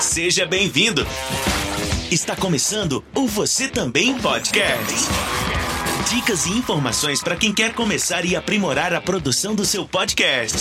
Seja bem-vindo. Está começando o Você Também Podcast. Dicas e informações para quem quer começar e aprimorar a produção do seu podcast.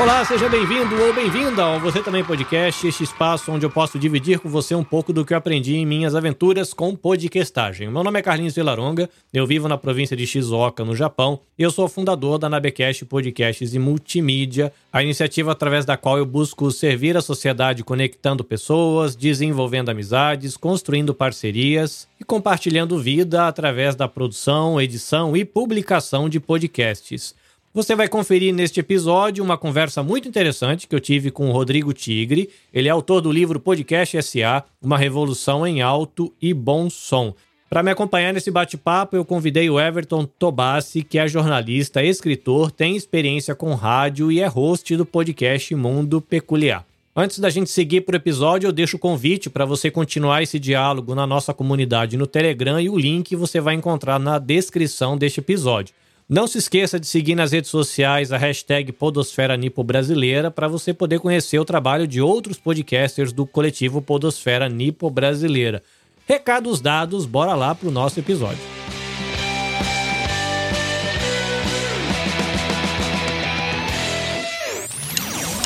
Olá, seja bem-vindo ou bem-vinda ao Você Também Podcast, este espaço onde eu posso dividir com você um pouco do que eu aprendi em minhas aventuras com podcastagem. Meu nome é Carlinhos Vilaronga, eu vivo na província de Shizuoka, no Japão, e eu sou fundador da Nabecast Podcasts e Multimídia, a iniciativa através da qual eu busco servir a sociedade conectando pessoas, desenvolvendo amizades, construindo parcerias e compartilhando vida através da produção, edição e publicação de podcasts. Você vai conferir neste episódio uma conversa muito interessante que eu tive com o Rodrigo Tigre. Ele é autor do livro Podcast SA, Uma Revolução em Alto e Bom Som. Para me acompanhar nesse bate-papo, eu convidei o Everton Tobassi, que é jornalista, escritor, tem experiência com rádio e é host do podcast Mundo Peculiar. Antes da gente seguir para o episódio, eu deixo o convite para você continuar esse diálogo na nossa comunidade no Telegram e o link você vai encontrar na descrição deste episódio. Não se esqueça de seguir nas redes sociais a hashtag Podosfera Nipo Brasileira para você poder conhecer o trabalho de outros podcasters do coletivo Podosfera Nipo Brasileira. Recados dados, bora lá para o nosso episódio.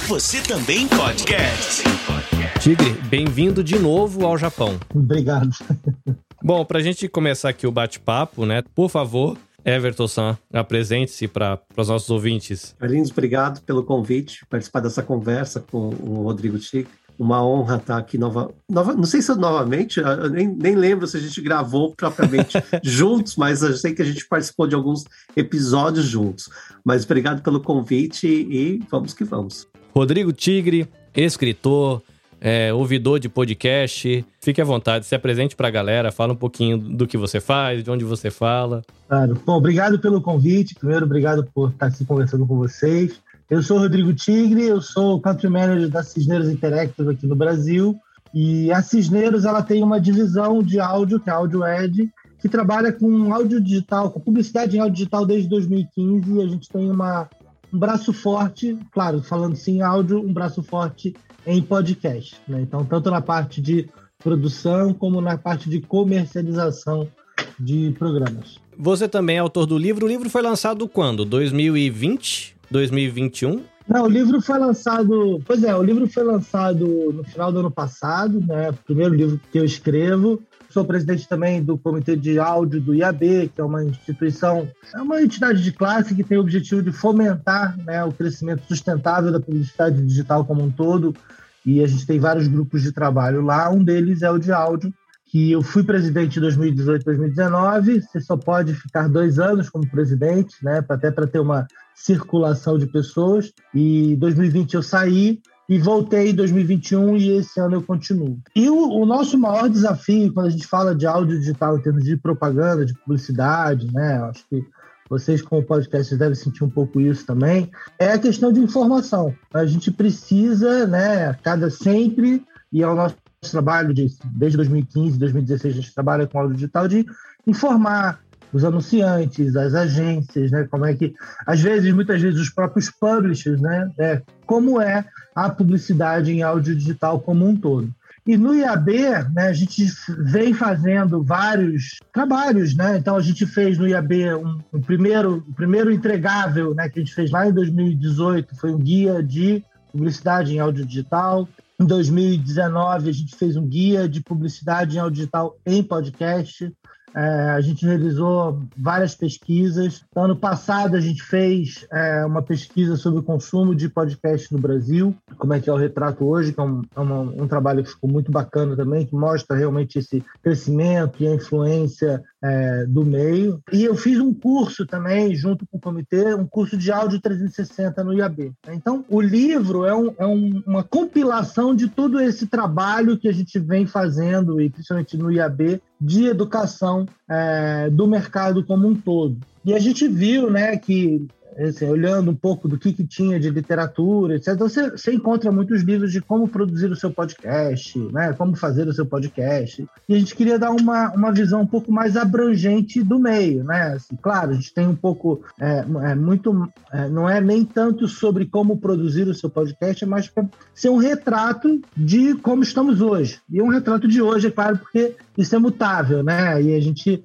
Você também podcast. Tigre, bem-vindo de novo ao Japão. Obrigado. Bom, para a gente começar aqui o bate-papo, né? Por favor, Everton San, apresente-se para os nossos ouvintes. Carlinhos, obrigado pelo convite, participar dessa conversa com o Rodrigo Tigre. Uma honra estar aqui nova, nova não sei se é novamente, nem, nem lembro se a gente gravou propriamente juntos, mas eu sei que a gente participou de alguns episódios juntos. Mas obrigado pelo convite e vamos que vamos. Rodrigo Tigre, escritor, é, ouvidor de podcast. Fique à vontade, se apresente para a galera, fala um pouquinho do que você faz, de onde você fala. Claro. Bom, obrigado pelo convite. Primeiro, obrigado por estar aqui conversando com vocês. Eu sou Rodrigo Tigre, eu sou o Country Manager da Cisneiros Interactive aqui no Brasil. E a Cisneiros ela tem uma divisão de áudio, que é a Audio Ed, que trabalha com áudio digital, com publicidade em áudio digital desde 2015. E a gente tem uma, um braço forte, claro, falando sim áudio, um braço forte em podcast. Né? Então, tanto na parte de produção como na parte de comercialização de programas. Você também é autor do livro. O livro foi lançado quando? 2020? 2021? Não, o livro foi lançado. Pois é, o livro foi lançado no final do ano passado, né? Primeiro livro que eu escrevo. Sou presidente também do Comitê de Áudio do IAB, que é uma instituição, é uma entidade de classe que tem o objetivo de fomentar né, o crescimento sustentável da publicidade digital como um todo. E a gente tem vários grupos de trabalho lá. Um deles é o de áudio, que eu fui presidente em 2018, 2019. Você só pode ficar dois anos como presidente, né? Até para ter uma circulação de pessoas. E em 2020 eu saí e voltei em 2021 e esse ano eu continuo. E o, o, nosso maior desafio, quando a gente fala de áudio digital em termos de propaganda, de publicidade, né? Acho que vocês como podcast devem sentir um pouco isso também, é a questão de informação. A gente precisa, né, cada sempre, e é o nosso trabalho de, desde 2015, 2016, a gente trabalha com áudio digital, de informar, os anunciantes, as agências, né? Como é que, às vezes, muitas vezes, os próprios publishers, né? É, como é a publicidade em áudio digital como um todo. E no IAB, né, a gente vem fazendo vários trabalhos, né? Então a gente fez no IAB um, um primeiro, um primeiro entregável, né, que a gente fez lá em 2018, foi um guia de publicidade em áudio digital. Em 2019 a gente fez um guia de publicidade em áudio digital em podcast. É, a gente realizou várias pesquisas. Ano passado, a gente fez é, uma pesquisa sobre o consumo de podcast no Brasil, como é que é o retrato hoje, que é um, é um, um trabalho que ficou muito bacana também, que mostra realmente esse crescimento e a influência é, do meio. E eu fiz um curso também, junto com o comitê, um curso de áudio 360 no IAB. Então, o livro é, um, é um, uma compilação de todo esse trabalho que a gente vem fazendo, e principalmente no IAB, de educação é, do mercado como um todo. E a gente viu né, que assim, olhando um pouco do que, que tinha de literatura, etc. Então, você, você encontra muitos livros de como produzir o seu podcast, né? como fazer o seu podcast. E a gente queria dar uma, uma visão um pouco mais abrangente do meio. Né? Assim, claro, a gente tem um pouco, é, é muito, é, não é nem tanto sobre como produzir o seu podcast, mas para ser um retrato de como estamos hoje. E um retrato de hoje, é claro, porque isso é mutável, né? E a gente,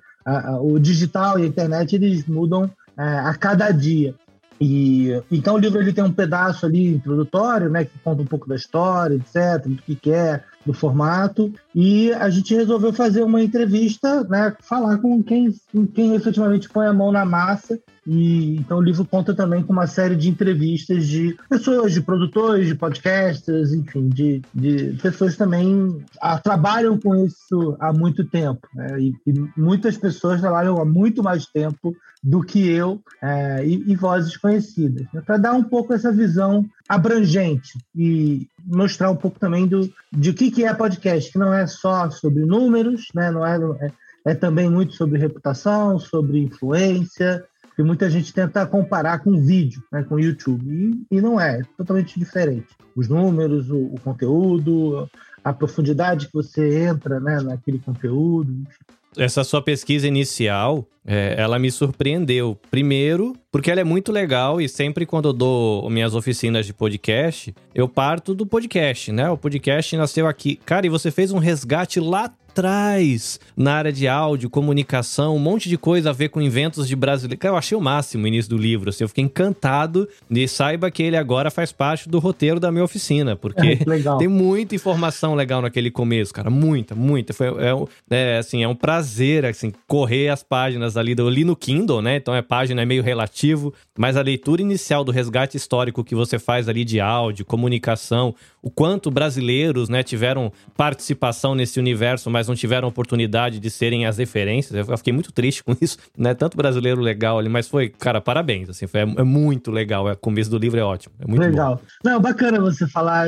o digital e a internet, eles mudam é, a cada dia. E então o livro ele tem um pedaço ali introdutório, né, que conta um pouco da história, etc, do que quer, é, do formato, e a gente resolveu fazer uma entrevista, né, falar com quem, com quem efetivamente põe a mão na massa e então o livro conta também com uma série de entrevistas de pessoas, de produtores, de podcasters, enfim, de, de pessoas também ah, trabalham com isso há muito tempo. Né? E, e, muitas pessoas trabalham há muito mais tempo do que eu é, e, e, vozes conhecidas, né? para dar um pouco essa visão abrangente e mostrar um pouco também do, de o que, que é podcast, que não é só sobre números, né? não é, é, é também muito sobre reputação, sobre influência, que muita gente tenta comparar com vídeo, né, com YouTube, e, e não é, é totalmente diferente. Os números, o, o, conteúdo, a profundidade que você entra né, naquele conteúdo, enfim. Essa sua pesquisa inicial, é, ela me surpreendeu. Primeiro, porque ela é muito legal e sempre quando eu dou minhas oficinas de podcast, eu parto do podcast, né? O podcast nasceu aqui. Cara, e você fez um resgate lá atrás na área de áudio, comunicação, um monte de coisa a ver com inventos de brasileiro. Eu achei o máximo o início do livro, assim, eu fiquei encantado e saiba que ele agora faz parte do roteiro da minha oficina, porque é, tem muita informação legal naquele começo, cara, muita, muita. Foi, é, é, assim, é um prazer, assim, correr as páginas ali, eu li no Kindle, né, então a página é meio relativo, mas a leitura inicial do resgate histórico que você faz ali de áudio, comunicação, o quanto brasileiros, né, tiveram participação nesse universo, mas não tiveram oportunidade de serem as referências. Eu fiquei muito triste com isso, né? Tanto brasileiro legal ali, mas foi, cara, parabéns, assim, foi, é, é muito legal. O começo do livro é ótimo, é muito legal. Bom. Não, bacana você falar.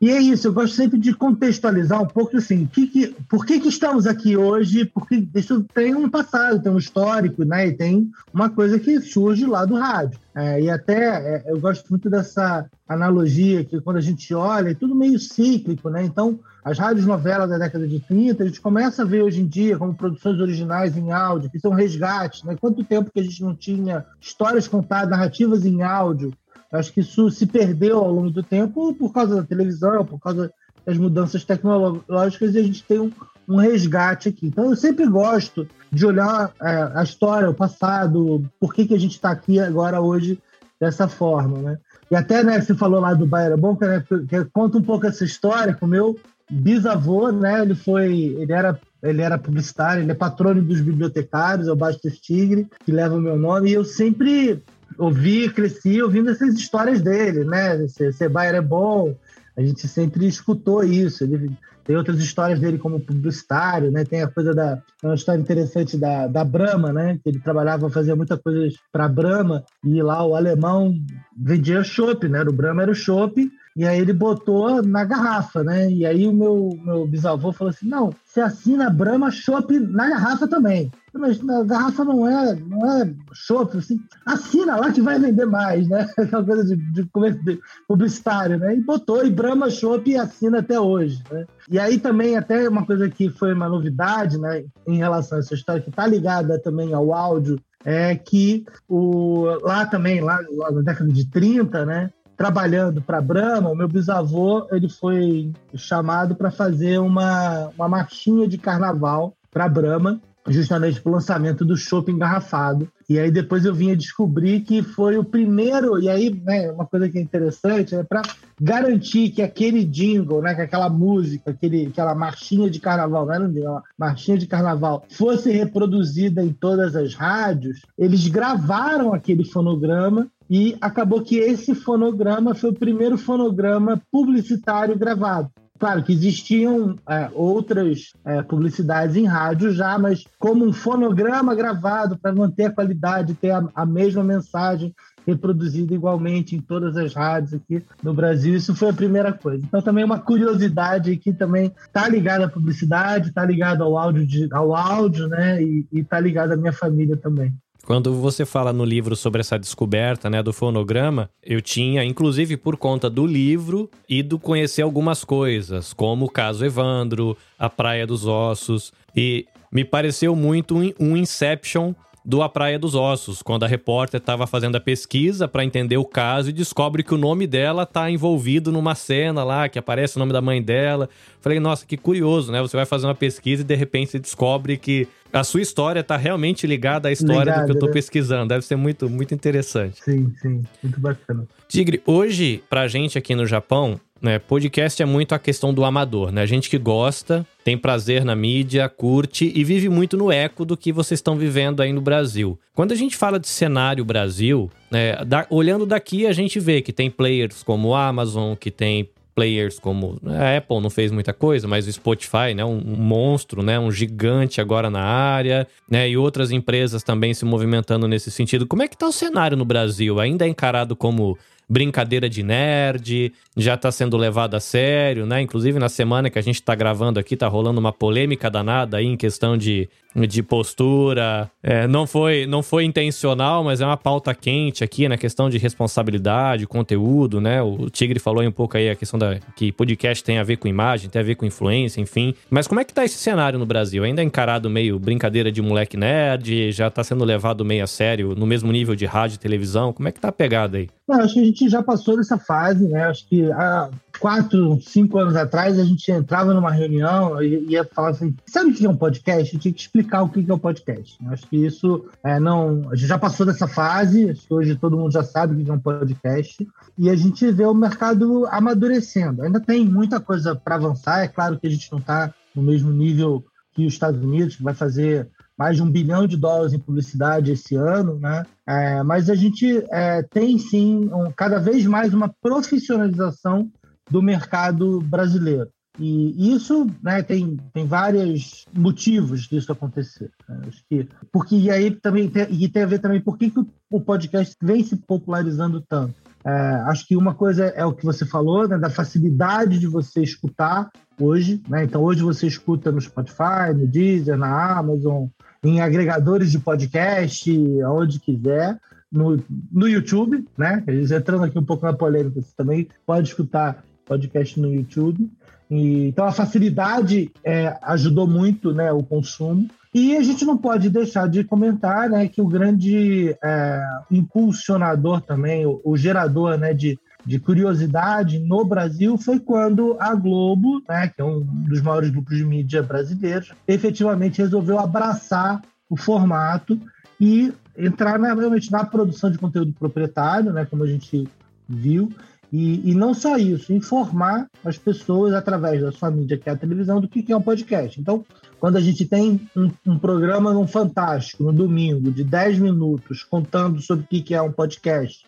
E é isso, eu gosto sempre de contextualizar um pouco assim, que que, por que, que estamos aqui hoje, porque isso tem um passado, tem um histórico, né? E tem uma coisa que surge lá do rádio. É, e até é, eu gosto muito dessa analogia que quando a gente olha, é tudo meio cíclico, né? Então, as rádios novelas da década de 30, a gente começa a ver hoje em dia como produções originais em áudio, que são resgates, né? Quanto tempo que a gente não tinha histórias contadas, narrativas em áudio, Acho que isso se perdeu ao longo do tempo por causa da televisão, por causa das mudanças tecnológicas e a gente tem um, um resgate aqui. Então eu sempre gosto de olhar é, a história, o passado, por que, que a gente está aqui agora hoje dessa forma, né? E até, né, você falou lá do Baia Bom, né, que conta um pouco essa história com o meu bisavô, né? Ele foi, ele era, ele era publicitário, ele é patrono dos bibliotecários, é o Bastos Tigre, que leva o meu nome, e eu sempre ouvi, cresci ouvindo essas histórias dele, né? Sebair é bom, a gente sempre escutou isso. Ele, tem outras histórias dele como publicitário, né? Tem a coisa da uma história interessante da, da Brahma, né? Que ele trabalhava, fazia muita coisa para Brahma e lá o alemão vendia chopp, né? O Brahma era o chopp e aí ele botou na garrafa, né? E aí o meu, meu bisavô falou assim: não, você assina Brahma chopp na garrafa também. Mas a garrafa não é, não é chopp, assim, assina lá que vai vender mais, né? Aquela coisa de, de, de publicitário, né? E botou e Brahma chopp assina até hoje, né? E aí também até uma coisa que foi uma novidade, né? Em relação a essa história que está ligada também ao áudio é que o, lá também, lá, lá na década de 30, né? Trabalhando para a Brahma, o meu bisavô ele foi chamado para fazer uma, uma marchinha de carnaval para Brahma, justamente para o lançamento do shopping engarrafado. E aí depois eu vinha descobrir que foi o primeiro, e aí, né, uma coisa que é interessante é para garantir que aquele jingle, né, que aquela música, aquele, aquela marchinha de carnaval, não era um jingle, marchinha de carnaval, fosse reproduzida em todas as rádios, eles gravaram aquele fonograma e acabou que esse fonograma foi o primeiro fonograma publicitário gravado. Claro que existiam é, outras é, publicidades em rádio já, mas como um fonograma gravado para manter a qualidade, ter a, a, mesma mensagem reproduzida igualmente em todas as rádios aqui no Brasil, isso foi a primeira coisa. Então também uma curiosidade que também está ligada à publicidade, está ligada ao áudio, de, ao áudio, né? E está ligada à minha família também. Quando você fala no livro sobre essa descoberta, né, do fonograma, eu tinha, inclusive por conta do livro, ido conhecer algumas coisas, como o caso Evandro, a Praia dos Ossos, e me pareceu muito um Inception do A Praia dos Ossos, quando a repórter estava fazendo a pesquisa para entender o caso e descobre que o nome dela está envolvido numa cena lá, que aparece o nome da mãe dela. Falei, nossa, que curioso, né? Você vai fazer uma pesquisa e de repente você descobre que a sua história está realmente ligada à história Ligado, do que eu estou né? pesquisando. Deve ser muito, muito interessante. Sim, sim. Muito bacana. Tigre, hoje, pra gente aqui no Japão, né? Podcast é muito a questão do amador, né? A gente que gosta, tem prazer na mídia, curte e vive muito no eco do que vocês estão vivendo aí no Brasil. Quando a gente fala de cenário Brasil, né, da, olhando daqui a gente vê que tem players como a Amazon, que tem players como a Apple não fez muita coisa, mas o Spotify, né, um, monstro, né, um gigante agora na área, né, e outras empresas também se movimentando nesse sentido. Como é que tá o cenário no Brasil? Ainda é encarado como brincadeira de nerd, já tá sendo levado a sério, né? Inclusive na semana que a gente tá gravando aqui, tá rolando uma polêmica danada aí em questão de, de postura. É, não, foi, não foi intencional, mas é uma pauta quente aqui na questão de responsabilidade, conteúdo, né? O Tigre falou aí um pouco aí a questão da que podcast tem a ver com imagem, tem a ver com influência, enfim. Mas como é que tá esse cenário no Brasil? Ainda é encarado meio brincadeira de moleque nerd? Já tá sendo levado meio a sério, no mesmo nível de rádio e televisão? Como é que tá a pegada aí? Não, acho que a gente já passou dessa fase, né? Acho que há quatro, cinco anos atrás a gente entrava numa reunião e ia falar assim: sabe o que é um podcast? Eu tinha que explicar o que é um podcast. Acho que isso é, não. A gente já passou dessa fase, acho que hoje todo mundo já sabe o que é um podcast. E a gente vê o mercado amadurecendo. Ainda tem muita coisa para avançar, é claro que a gente não está no mesmo nível que os Estados Unidos, que vai fazer mais de um bilhão de dólares em publicidade esse ano, né? É, mas a gente é, tem sim um, cada vez mais uma profissionalização do mercado brasileiro. E isso né, tem, tem vários motivos disso acontecer. Né? Acho que, porque e aí também tem, e tem a ver também por que, que o podcast vem se popularizando tanto. É, acho que uma coisa é o que você falou, né, da facilidade de você escutar hoje. Né? Então, hoje você escuta no Spotify, no Deezer, na Amazon, em agregadores de podcast, aonde quiser, no, no YouTube, né? Entrando aqui um pouco na polêmica, você também pode escutar podcast no YouTube. E, então a facilidade é, ajudou muito né, o consumo. E a gente não pode deixar de comentar né, que o grande é, impulsionador também, o, o gerador né, de, de curiosidade no Brasil foi quando a Globo, né, que é um dos maiores grupos de mídia brasileiros, efetivamente resolveu abraçar o formato e entrar realmente na produção de conteúdo proprietário, né, como a gente viu, e, e, não só isso, informar as pessoas através da sua mídia, que é a televisão, do que, é um podcast. Então, quando a gente tem um, um programa no Fantástico, no domingo, de 10 minutos, contando sobre o que é um podcast,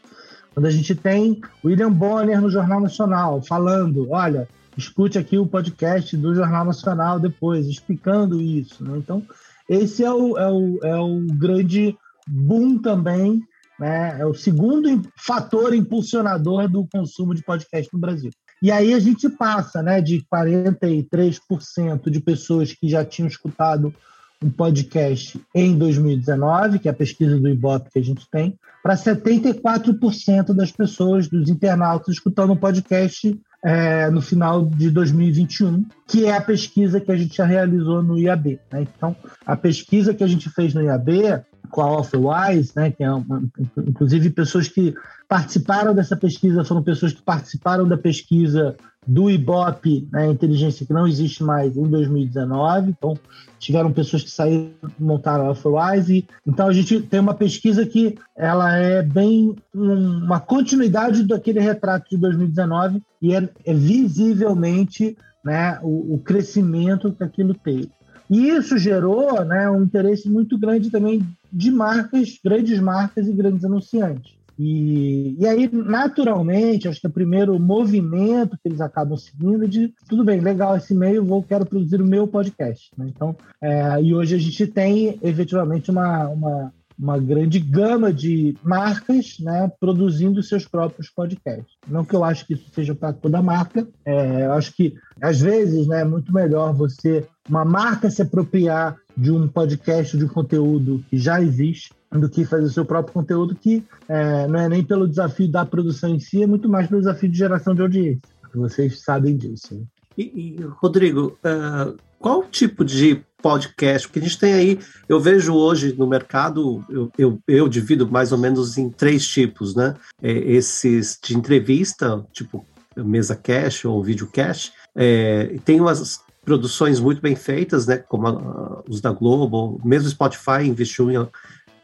quando a gente tem William Bonner no Jornal Nacional falando, olha, escute aqui o podcast do Jornal Nacional depois, explicando isso. Né? Então, esse é o, é, o, é o grande boom também, né? é o segundo fator impulsionador do consumo de podcast no Brasil. E aí a gente passa né, de 43% de pessoas que já tinham escutado um podcast em 2019, que é a pesquisa do Ibope que a gente tem, para 74% das pessoas, dos internautas, escutando um podcast é, no final de 2021, que é a pesquisa que a gente já realizou no IAB. Né? Então, a pesquisa que a gente fez no IAB com a Offerwise, né, que é uma, inclusive pessoas que participaram dessa pesquisa foram pessoas que participaram da pesquisa do Ibope, né, inteligência que não existe mais em 2019. Então, tiveram pessoas que saíram, montaram a Offerwise. Então, a gente tem uma pesquisa que ela é bem uma continuidade daquele retrato de 2019 e é, é visivelmente né, o, o crescimento que aquilo teve. E isso gerou né, um interesse muito grande também de marcas, grandes marcas e grandes anunciantes. E, e aí, naturalmente, acho que o primeiro movimento que eles acabam seguindo é de tudo bem, legal esse meio, vou quero produzir o meu podcast. Né? Então, é, e hoje a gente tem efetivamente uma, uma, uma grande gama de marcas né, produzindo seus próprios podcasts. Não que eu acho que isso seja para toda marca, é, eu acho que às vezes né, é muito melhor você, uma marca se apropriar de um podcast, de um conteúdo que já existe, do que fazer o seu próprio conteúdo, que é, não é nem pelo desafio da produção em si, é muito mais pelo desafio de geração de audiência. Vocês sabem disso. Né? E, e, Rodrigo, uh, qual tipo de podcast? Porque a gente tem aí, eu vejo hoje no mercado, eu, eu, eu divido mais ou menos em três tipos, né? É, esses de entrevista, tipo mesa cash ou vídeo cash, é, tem umas produções muito bem feitas, né? Como a, os da Globo, mesmo Spotify investiu em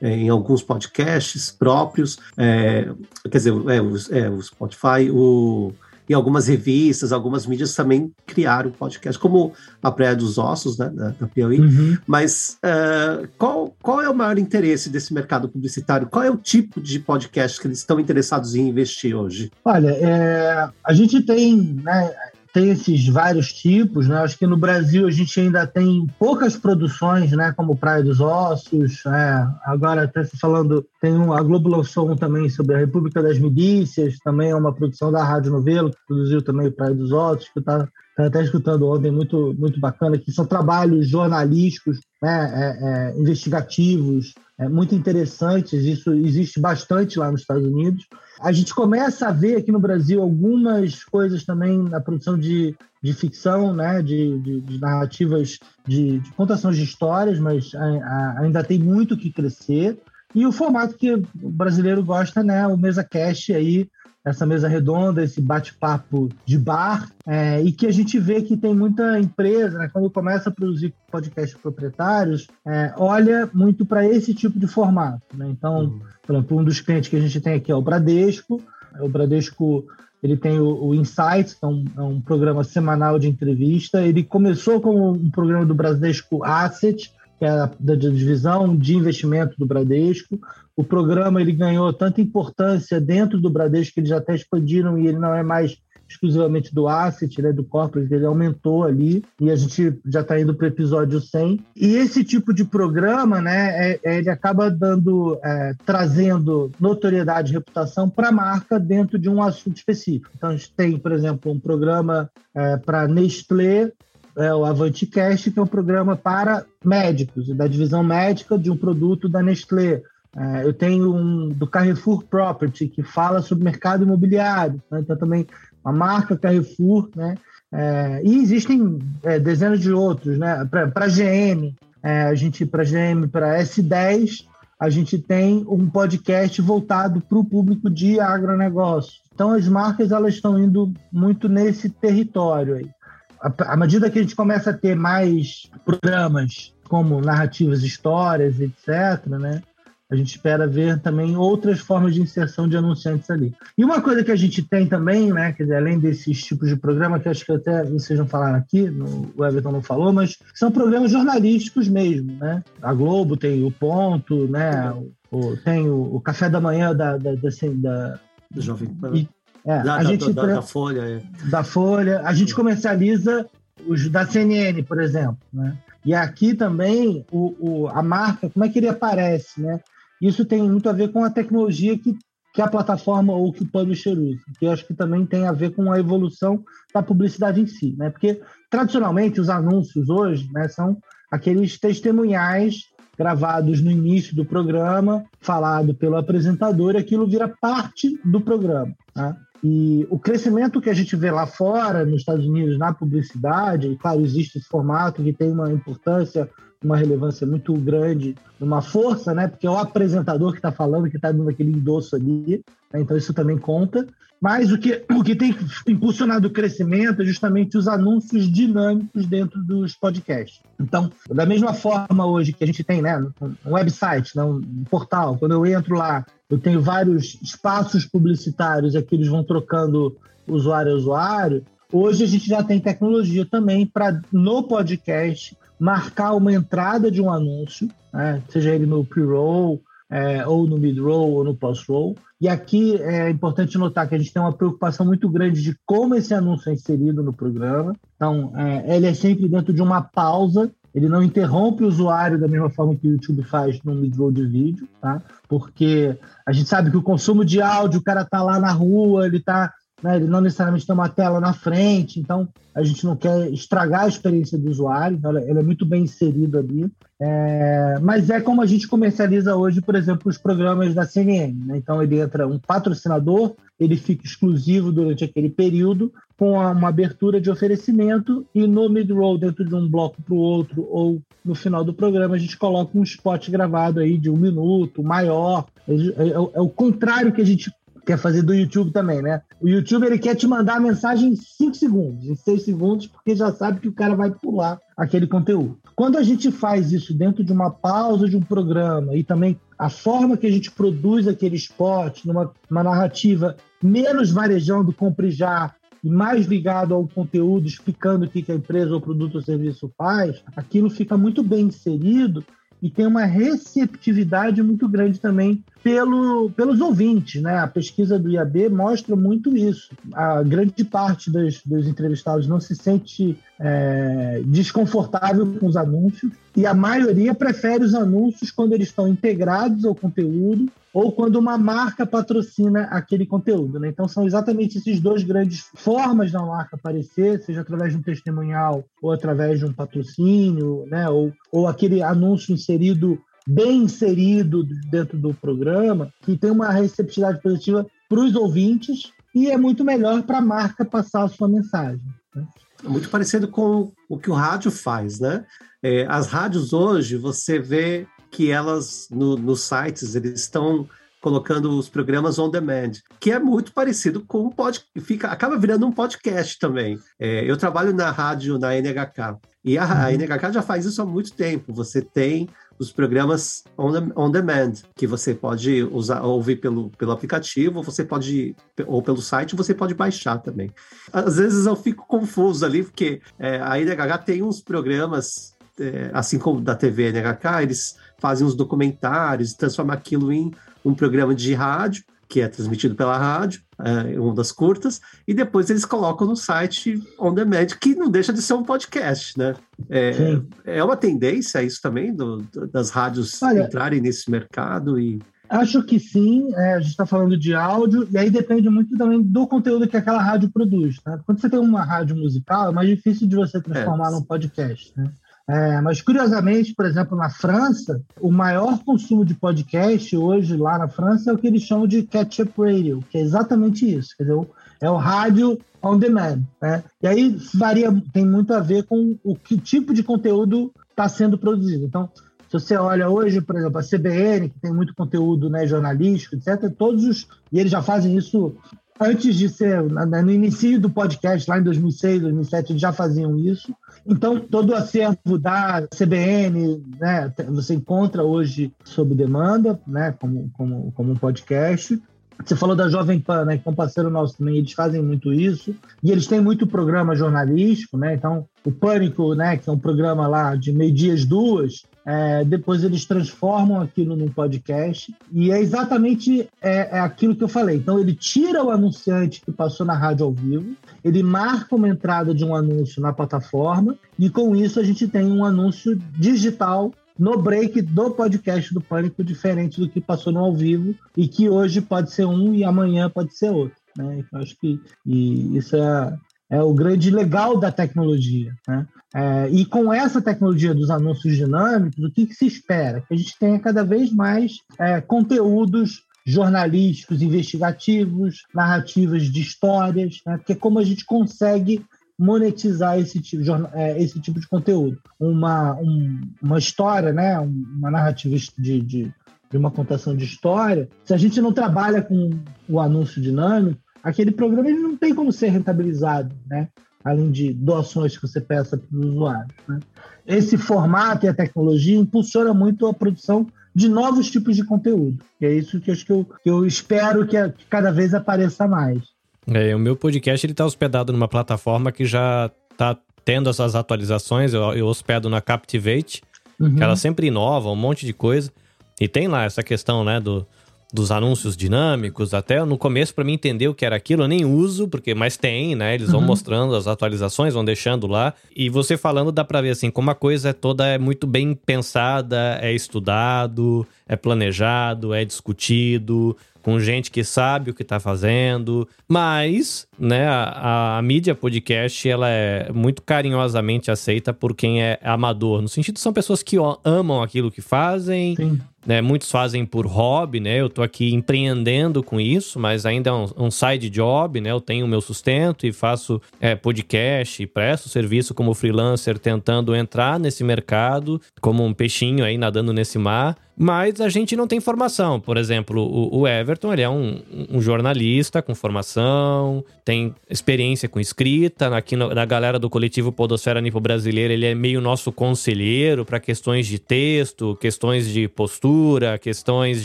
em alguns podcasts próprios, é, quer dizer, é, o, é, o Spotify, o, e algumas revistas, algumas mídias também criaram podcast, como a Praia dos Ossos, né, da, da Piauí. Uhum. Mas uh, qual, qual é o maior interesse desse mercado publicitário? Qual é o tipo de podcast que eles estão interessados em investir hoje? Olha, é, a gente tem, né, tem esses vários tipos, né? Acho que no Brasil a gente ainda tem poucas produções, né? Como Praia dos Ossos. É, agora até se falando, tem um, a Globo lançou um também sobre a República das Milícias, também é uma produção da Rádio Novelo, que produziu também Praia dos Ossos, que está até escutando ontem, muito, muito bacana, que são trabalhos jornalísticos, né, é, é, investigativos, é, muito interessantes. Isso existe bastante lá nos Estados Unidos. A gente começa a ver aqui no Brasil algumas coisas também na produção de, de ficção, né, de, de, de narrativas, de, de contações de histórias, mas a, a, ainda tem muito que crescer. E o formato que o brasileiro gosta, né, o mesa cast aí, essa mesa redonda, esse bate-papo de bar, é, e que a gente vê que tem muita empresa, né, quando começa a produzir podcasts proprietários, é, olha muito para esse tipo de formato. Né? Então, uhum. por exemplo, um dos clientes que a gente tem aqui é o Bradesco. O Bradesco ele tem o, o Insights, que é um, é um, programa semanal de entrevista. Ele começou como um programa do Bradesco Asset, que é da divisão de investimento do Bradesco. O programa ele ganhou tanta importância dentro do Bradesco que eles até expandiram e ele não é mais exclusivamente do asset, né, do corporate, ele aumentou ali e a gente já está indo para o episódio 100. E esse tipo de programa, né, é, é, ele acaba dando, é, trazendo notoriedade e reputação para a marca dentro de um assunto específico. Então a gente tem, por exemplo, um programa é, para Nestlé é o AvantiCast, que é um programa para médicos, da divisão médica de um produto da Nestlé. É, eu tenho um do Carrefour Property, que fala sobre mercado imobiliário. Né? Então, também a marca Carrefour, né? É, e existem é, dezenas de outros, né? Para GM, é, a gente para GM, para S10, a gente tem um podcast voltado para o público de agronegócio. Então as marcas elas estão indo muito nesse território aí à medida que a gente começa a ter mais programas como narrativas, histórias, etc., né? A gente espera ver também outras formas de inserção de anunciantes ali. E uma coisa que a gente tem também, né, quer dizer, além desses tipos de programa, que acho que até vocês não falaram aqui, no, o Everton não falou, mas são programas jornalísticos mesmo, né? A Globo tem o Ponto, né? O, tem o, o Café da Manhã da, da, da, da do Jovem Pan. É, da, a gente, da, da, Folha. É. Da Folha. A gente comercializa os da CNN, por exemplo. Né? E aqui também o, o, a marca, como é que ele aparece? Né? Isso tem muito a ver com a tecnologia que, que a plataforma ou que o publisher usa, que eu acho que também tem a ver com a evolução da publicidade em si. Né? Porque, tradicionalmente, os anúncios hoje né, são aqueles testemunhais gravados no início do programa, falado pelo apresentador, e aquilo vira parte do programa. Tá? E o crescimento que a gente vê lá fora, nos Estados Unidos, na publicidade, e claro, existe esse formato que tem uma importância, uma relevância muito grande, uma força, né? Porque é o apresentador que está falando, que está dando aquele endosso ali? Então isso também conta. Mas o que, o que tem impulsionado o crescimento é justamente os anúncios dinâmicos dentro dos podcasts. Então, da mesma forma hoje que a gente tem né, um website, né, um portal, quando eu entro lá, eu tenho vários espaços publicitários, aqui eles vão trocando usuário a usuário. Hoje a gente já tem tecnologia também para, no podcast, marcar uma entrada de um anúncio, né, seja ele no pre-roll, é, ou no mid-roll ou no post-roll. E aqui é importante notar que a gente tem uma preocupação muito grande de como esse anúncio é inserido no programa. Então, é, ele é sempre dentro de uma pausa, ele não interrompe o usuário da mesma forma que o YouTube faz no mid-roll de vídeo, tá? Porque a gente sabe que o consumo de áudio, o cara tá lá na rua, ele tá né? ele não necessariamente tem uma tela na frente, então a gente não quer estragar a experiência do usuário, então ele é muito bem inserido ali. É, mas é como a gente comercializa hoje, por exemplo, os programas da CNN. Né? Então ele entra um patrocinador, ele fica exclusivo durante aquele período, com uma abertura de oferecimento, e no mid-roll, dentro de um bloco para o outro, ou no final do programa, a gente coloca um spot gravado aí de um minuto, maior. É, é, é o contrário que a gente quer fazer do YouTube também, né? O YouTube ele quer te mandar a mensagem em 5 segundos, em 6 segundos, porque já sabe que o cara vai pular aquele conteúdo. Quando a gente faz isso dentro de uma pausa de um programa e também a forma que a gente produz aquele spot, numa narrativa menos varejão do compre já e mais ligado ao conteúdo, explicando o que a empresa ou produto ou serviço faz, aquilo fica muito bem inserido e tem uma receptividade muito grande também pelo, pelos ouvintes. Né? A pesquisa do IAB mostra muito isso. A grande parte dos, dos entrevistados não se sente é, desconfortável com os anúncios e a maioria prefere os anúncios quando eles estão integrados ao conteúdo ou quando uma marca patrocina aquele conteúdo. Né? Então, são exatamente esses dois grandes formas da marca aparecer, seja através de um testemunhal ou através de um patrocínio, né? ou, ou aquele anúncio inserido, bem inserido dentro do programa, que tem uma receptividade positiva para os ouvintes e é muito melhor para a marca passar a sua mensagem. Né? É muito parecido com o que o rádio faz, né? É, as rádios hoje, você vê que elas, no, nos sites, eles estão colocando os programas on demand, que é muito parecido com o pod, fica acaba virando um podcast também. É, eu trabalho na rádio na NHK e a, a, uhum. NHK já faz isso há muito tempo. Você tem os programas on, on demand que você pode usar ouvir pelo, pelo aplicativo, você pode ou pelo site, você pode baixar também. Às vezes eu fico confuso ali porque é, a NHK tem uns programas é, assim como da TV NHK, eles fazem uns documentários, transformam aquilo em um programa de rádio, que é transmitido pela rádio, é, ondas curtas, e depois eles colocam no site On Demand, que não deixa de ser um podcast, né? É, é uma tendência isso também, do, das rádios Olha, entrarem nesse mercado e... Acho que sim, é, a gente está falando de áudio, e aí depende muito também do conteúdo que aquela rádio produz. Né? Quando você tem uma rádio musical, é mais difícil de você transformar é. num podcast. Né? É, mas, curiosamente, por exemplo, na França, o maior consumo de podcast hoje lá na França é o que eles chamam de catch-up radio, que é exatamente isso. Quer dizer, é o rádio on demand. Né? E aí varia, tem muito a ver com o que tipo de conteúdo está sendo produzido. Então, se você olha hoje, por exemplo, a CBN, que tem muito conteúdo né, jornalístico, etc., todos os. E eles já fazem isso antes de ser, no início do podcast, lá em 2006, 2007, eles já faziam isso. Então, todo o acervo da CBN, né, você encontra hoje sob demanda, né, como, como, como um podcast. Você falou da Jovem Pan, né, que é um parceiro nosso também, eles fazem muito isso. E eles têm muito programa jornalístico, né? Então, o Pânico, né, que é um programa lá de meio-dia às duas, é, depois eles transformam aquilo num podcast e é exatamente é, é, aquilo que eu falei. Então ele tira o anunciante que passou na rádio ao vivo, ele marca uma entrada de um anúncio na plataforma e com isso a gente tem um anúncio digital no break do podcast do Pânico, diferente do que passou no ao vivo e que hoje pode ser um e amanhã pode ser outro. Né? Então, acho que isso é, é o grande legal da tecnologia. Né? É, e com essa tecnologia dos anúncios dinâmicos, o que, que se espera? Que a gente tenha cada vez mais é, conteúdos jornalísticos, investigativos, narrativas de histórias, né? porque como a gente consegue monetizar esse tipo, é, esse tipo de conteúdo. Uma, um, uma história, né? uma narrativa de, de, de uma contação de história, se a gente não trabalha com o anúncio dinâmico, aquele programa ele não tem como ser rentabilizado, né? além de doações que você peça para os usuários. Né? Esse formato e a tecnologia impulsiona muito a produção de novos tipos de conteúdo. E é isso que eu, que eu, que eu espero que, que cada vez apareça mais. É, o meu podcast ele está hospedado numa plataforma que já está tendo essas atualizações. Eu, eu hospedo na Captivate, uhum. que ela sempre inova um monte de coisa. E tem lá essa questão, né, do, dos anúncios dinâmicos, até no começo para mim entender o que era aquilo, eu nem uso, porque mas tem, né? Eles vão uhum. mostrando as atualizações, vão deixando lá. E você falando dá para ver assim como a coisa é toda é muito bem pensada, é estudado, é planejado, é discutido, com gente que sabe o que está fazendo, mas né, a, a, mídia podcast ela é muito carinhosamente aceita por quem é amador, no sentido são pessoas que amam aquilo que fazem, Sim. Né, muitos fazem por hobby, né? Eu tô aqui empreendendo com isso, mas ainda é um, um side job, né? Eu tenho o meu sustento e faço é, podcast e presto serviço como freelancer tentando entrar nesse mercado como um peixinho aí nadando nesse mar mas a gente não tem formação. Por exemplo, o, o Everton, ele é um, um, jornalista com formação, tem experiência com escrita. Aqui no, na galera do coletivo Podosfera Nipo Brasileira, ele é meio nosso conselheiro para questões de texto, questões de postura, questões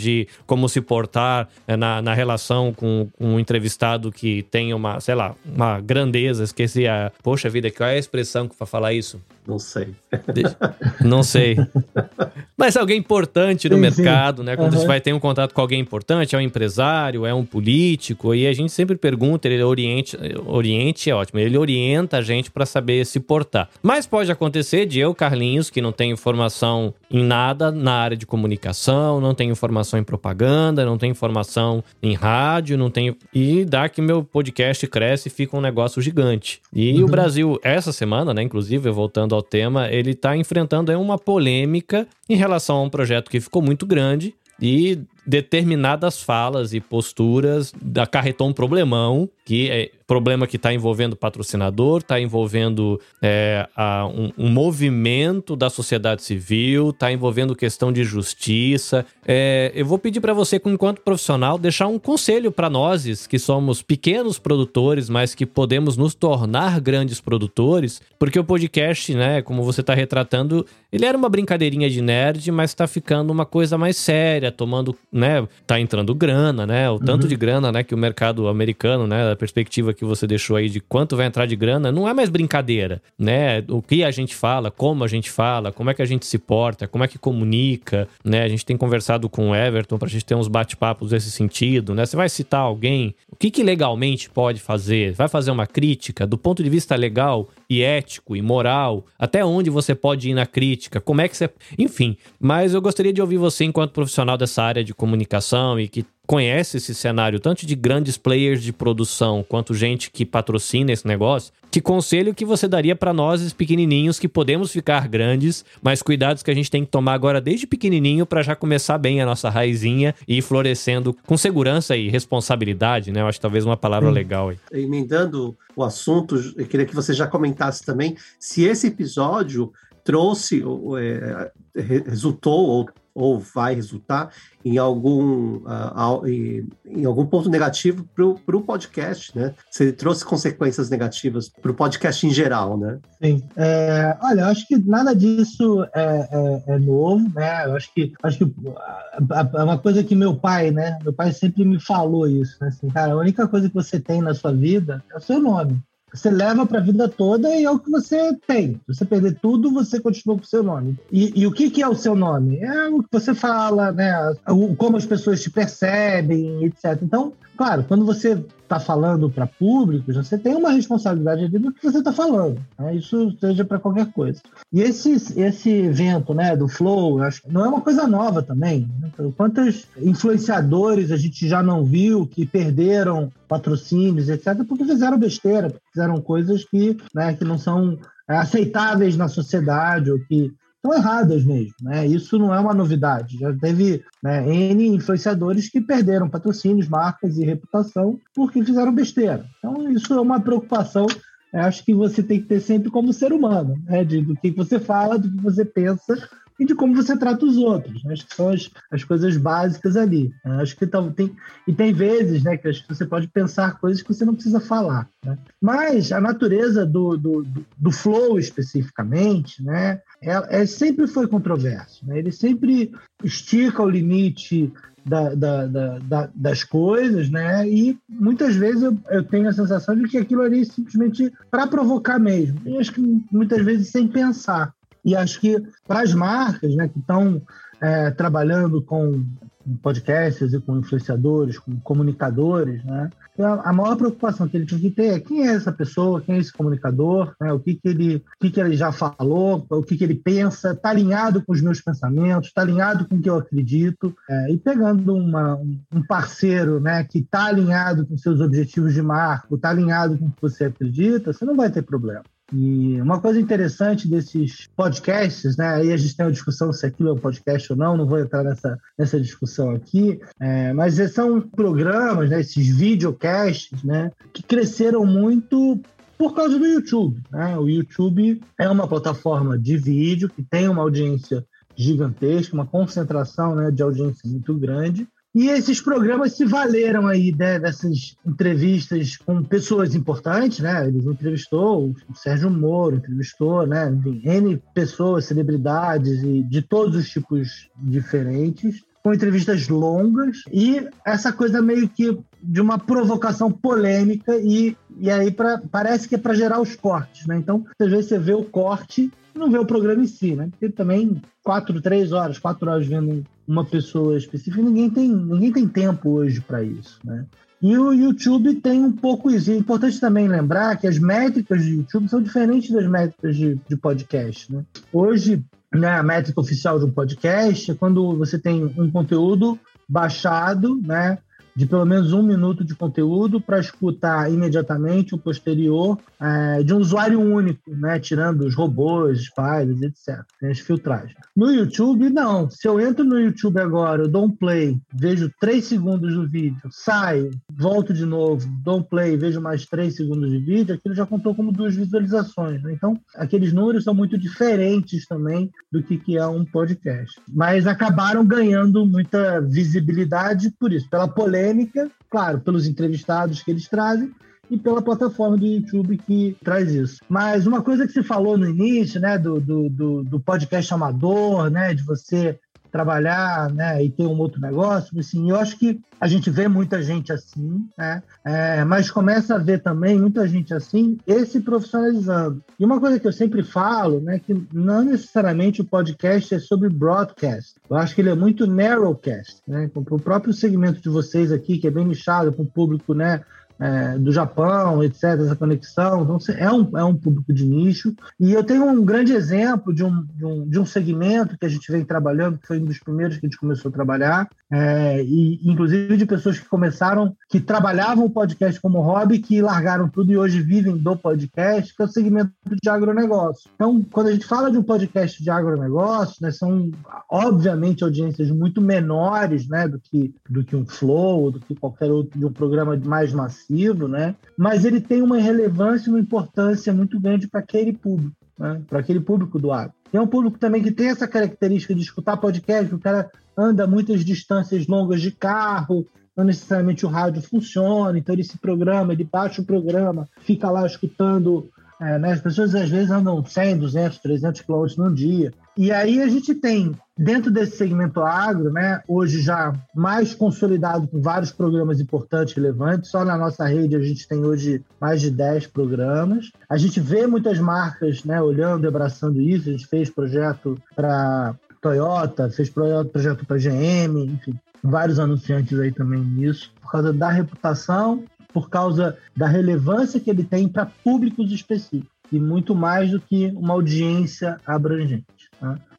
de como se portar é, na, na relação com, com um entrevistado que tem uma, sei lá, uma grandeza. Esqueci a. Poxa vida, qual é a expressão para falar isso? Não sei. Não sei. Mas alguém importante no sim, mercado, sim. né? Quando uhum. você vai ter um contato com alguém importante, é um empresário, é um político, e a gente sempre pergunta, ele oriente, oriente é ótimo, ele orienta a gente para saber se portar. Mas pode acontecer de eu, Carlinhos, que não tenho formação em nada na área de comunicação, não tenho formação em propaganda, não tenho formação em rádio, não tenho. E dá que meu podcast cresce e fica um negócio gigante. E uhum. o Brasil, essa semana, né, inclusive, voltando voltando ao tema, ele está enfrentando uma polêmica em relação a um projeto que ficou muito grande e determinadas falas e posturas acarretou um problemão, que é problema que está envolvendo patrocinador, está envolvendo é, a, um, um, movimento da sociedade civil, está envolvendo questão de justiça. É, eu vou pedir para você, enquanto profissional, deixar um conselho para nós, que somos pequenos produtores, mas que podemos nos tornar grandes produtores, porque o podcast, né, como você está retratando, ele era uma brincadeirinha de nerd, mas está ficando uma coisa mais séria, tomando né, tá entrando grana, né? O tanto uhum. de grana, né, que o mercado americano, né, a perspectiva que você deixou aí de quanto vai entrar de grana, não é mais brincadeira, né? O que a gente fala, como a gente fala, como é que a gente se porta, como é que comunica, né? A gente tem conversado com o Everton pra gente ter uns bate-papos nesse sentido, né? Você vai citar alguém, o que que legalmente pode fazer? Vai fazer uma crítica do ponto de vista legal e ético e moral? Até onde você pode ir na crítica? Como é que você, enfim, mas eu gostaria de ouvir você enquanto profissional dessa área de comunicação e que conhece esse cenário, tanto de grandes players de produção quanto gente que patrocina esse negócio, que conselho que você daria para nós, pequenininhos, que podemos ficar grandes, mas cuidados que a gente tem que tomar agora desde pequenininho para já começar bem a nossa raizinha e ir florescendo com segurança e responsabilidade, né? Eu acho talvez uma palavra Sim. legal aí. Emendando o assunto, eu queria que você já comentasse também se esse episódio trouxe, é, resultou ou ou vai resultar em algum, uh, em algum ponto negativo para o podcast, né? Ele trouxe consequências negativas para o podcast em geral, né? Sim. É, olha, eu acho que nada disso é, é, é, novo, né? Eu acho que, acho que é uma coisa que meu pai, né? Meu pai sempre me falou isso, né? Assim, cara, a única coisa que você tem na sua vida é o seu nome. Você leva para a vida toda e é o que você tem. Se você perder tudo, você continua com o seu nome. E, e o que, que, é o seu nome? É o que você fala, né? O, como as pessoas te percebem, etc. Então, claro, quando você está falando para público, você tem uma responsabilidade ali do que você está falando. Né? Isso seja para qualquer coisa. E esse, esse evento né, do Flow, acho que não é uma coisa nova também. Né? Quantos influenciadores a gente já não viu que perderam patrocínios, etc., porque fizeram besteira, fizeram coisas que, né, que não são é, aceitáveis na sociedade ou que estão erradas mesmo, né? Isso não é uma novidade. Já teve né, N influenciadores que perderam patrocínios, marcas e reputação porque fizeram besteira. Então, isso é uma preocupação eu acho que você tem que ter sempre como ser humano, né? De, do que você fala, do que você pensa e de como você trata os outros. Né? Acho que são as, as coisas básicas ali. Né? Acho que tem, e tem vezes né, que você pode pensar coisas que você não precisa falar. Né? Mas a natureza do, do, do flow especificamente, né, é, é, sempre foi controverso. Né? Ele sempre estica o limite da, da, da, das coisas, né? E muitas vezes eu, eu, tenho a sensação de que aquilo ali é simplesmente para provocar mesmo. E acho que muitas vezes sem pensar. E acho que para as marcas né, que estão é, trabalhando com podcasts e com influenciadores, com comunicadores, né, a maior preocupação que ele tinha que ter é quem é essa pessoa, quem é esse comunicador, né? o, que, que, ele, o que, que ele já falou, o que, que ele pensa, está alinhado com os meus pensamentos, está alinhado com o que eu acredito, é, e pegando uma, um parceiro né, que está alinhado com seus objetivos de marco, está alinhado com o que você acredita, você não vai ter problema. E uma coisa interessante desses podcasts, né? Aí a gente tem uma discussão se aquilo é um podcast ou não, não vou entrar nessa, nessa discussão aqui, é, mas são programas, né, esses videocasts, né, que cresceram muito por causa do YouTube. Né? O YouTube é uma plataforma de vídeo que tem uma audiência gigantesca, uma concentração né, de audiência muito grande. E esses programas se valeram aí né, dessas entrevistas com pessoas importantes, né? Ele entrevistou o Sérgio Moro, entrevistou, né? N pessoas, celebridades e de todos os tipos diferentes, com entrevistas longas e essa coisa meio que de uma provocação polêmica e, e aí pra, parece que é para gerar os cortes, né? Então, às vezes você vê o corte não vê o programa em si, né? Porque também quatro, três horas, quatro horas vendo uma pessoa específica, ninguém tem, ninguém tem tempo hoje para isso, né? E o YouTube tem um pouco isso. É importante também lembrar que as métricas do YouTube são diferentes das métricas de, de podcast. Né? Hoje, né, a métrica oficial de um podcast é quando você tem um conteúdo baixado, né, de pelo menos um minuto de conteúdo para escutar imediatamente o posterior é, de um usuário único, né? tirando os robôs, spiders, etc. Tem as filtragens. No YouTube, não. Se eu entro no YouTube agora, eu dou um play, vejo três segundos do vídeo, saio, volto de novo, dou um play, vejo mais três segundos de vídeo, aquilo já contou como duas visualizações. Né? Então, aqueles números são muito diferentes também do que, que é um podcast. Mas acabaram ganhando muita visibilidade por isso, pela polêmica polêmica, claro, pelos entrevistados que eles trazem e pela plataforma do YouTube que traz isso. Mas uma coisa que se falou no início, né, do, do, do, podcast amador, né, de você trabalhar né, e ter um outro negócio. Assim, eu acho que a gente vê muita gente assim, né, é, mas começa a ver também muita gente assim e se profissionalizando. E uma coisa que eu sempre falo, né, que não necessariamente o podcast é sobre broadcast. Eu acho que ele é muito narrowcast, né, com o próprio segmento de vocês aqui, que é bem nichado para o público, né, é, do Japão, etc., essa conexão. Então, é um, é um público de nicho. E eu tenho um grande exemplo de um, de um, de um segmento que a gente vem trabalhando, que foi um dos primeiros que a gente começou a trabalhar, é, e inclusive de pessoas que começaram, que trabalhavam o podcast como hobby, que largaram tudo e hoje vivem do podcast, que é o segmento de agronegócio. Então, quando a gente fala de um podcast de agronegócio, né, são obviamente audiências muito menores né, do, que, do que um Flow, do que qualquer outro de um programa mais massivo né? Mas ele tem uma relevância e uma importância muito grande para aquele público, né? Para aquele público do agro. é um público também que tem essa característica de escutar podcast, que o cara anda muitas distâncias longas de carro, não necessariamente o rádio funciona, então ele se programa, ele baixa o programa, fica lá escutando. É, né? As pessoas às vezes andam 100, 200, 300 quilômetros num dia. E aí a gente tem, dentro desse segmento agro, né, hoje já mais consolidado com vários programas importantes, relevantes, só na nossa rede a gente tem hoje mais de 10 programas. A gente vê muitas marcas né, olhando e abraçando isso, a gente fez projeto para Toyota, fez projeto para GM, enfim, vários anunciantes aí também nisso, por causa da reputação, por causa da relevância que ele tem para públicos específicos e muito mais do que uma audiência abrangente.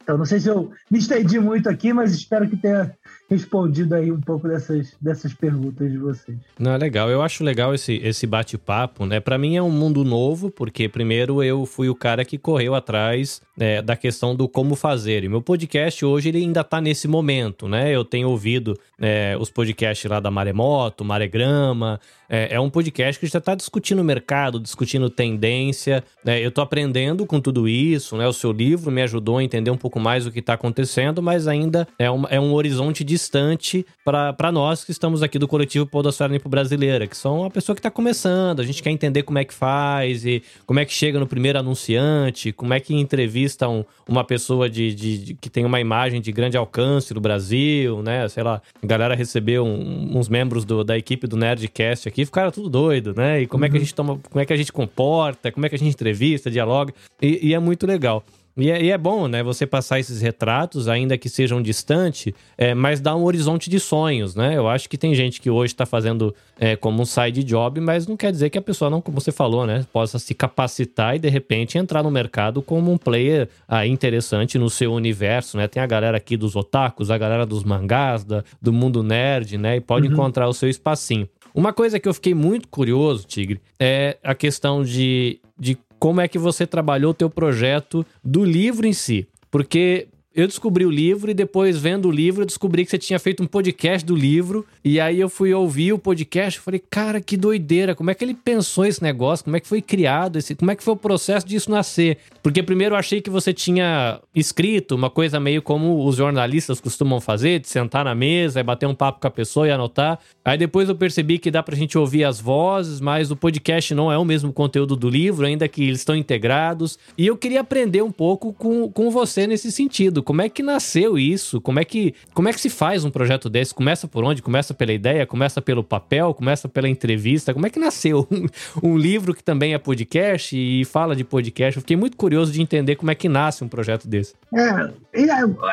Então, não sei se eu me estendi muito aqui, mas espero que tenha respondido aí um pouco dessas, dessas perguntas de vocês. Não, é legal. Eu acho legal esse, esse bate-papo, né? Para mim é um mundo novo, porque primeiro eu fui o cara que correu atrás é, da questão do como fazer. E meu podcast hoje ele ainda tá nesse momento, né? Eu tenho ouvido é, os podcasts lá da Maremoto, Maregrama. É, é um podcast que já tá discutindo o mercado, discutindo tendência. Né? Eu tô aprendendo com tudo isso, né? O seu livro me ajudou a entender um pouco mais o que tá acontecendo, mas ainda é um, é um horizonte distante para nós que estamos aqui do coletivo Podosfera Limpo Brasileira, que são a pessoa que tá começando. A gente quer entender como é que faz e como é que chega no primeiro anunciante, como é que entrevista um, uma pessoa de, de, de, que tem uma imagem de grande alcance no Brasil, né? Sei lá, a galera recebeu um, uns membros do, da equipe do Nerdcast aqui, ficaram tudo doido, né? E como uhum. é que a uhum. gente toma, como é que a gente comporta, como é que a gente entrevista, dialoga, e, e é muito legal. E é, e é, bom, né, você passar esses retratos, ainda que sejam distantes, é, mas dá um horizonte de sonhos, né? Eu acho que tem gente que hoje está fazendo é, como um side job, mas não quer dizer que a pessoa não, como você falou, né, possa se capacitar e de repente entrar no mercado como um player ah, interessante no seu universo, né? Tem a galera aqui dos otakus, a galera dos mangás, da, do mundo nerd, né? E pode uhum. encontrar o seu espacinho. Uma coisa que eu fiquei muito curioso, Tigre, é a questão de, de como é que você trabalhou o teu projeto do livro em si. Porque eu descobri o livro e depois, vendo o livro, eu descobri que você tinha feito um podcast do livro. E aí eu fui ouvir o podcast e falei, cara, que doideira. Como é que ele pensou esse negócio? Como é que foi criado? Esse, como é que foi o processo disso nascer? Porque primeiro eu achei que você tinha escrito uma coisa meio como os jornalistas costumam fazer, de sentar na mesa e bater um papo com a pessoa e anotar. Aí depois eu percebi que dá pra gente ouvir as vozes, mas o podcast não é o mesmo conteúdo do livro, ainda que eles estão integrados. E eu queria aprender um pouco com, com você nesse sentido. Como é que nasceu isso? Como é que, como é que se faz um projeto desse? Começa por onde? Começa pela ideia? Começa pelo papel? Começa pela entrevista? Como é que nasceu um, um livro que também é podcast e fala de podcast? Eu fiquei muito curioso de entender como é que nasce um projeto desse. É,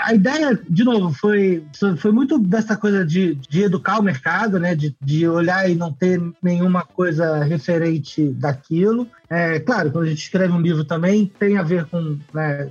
a, ideia, de novo, foi, foi muito dessa coisa de, de educar o mercado, né? De, de olhar e não ter nenhuma coisa referente daquilo. É, claro, quando a gente escreve um livro também tem a ver com né,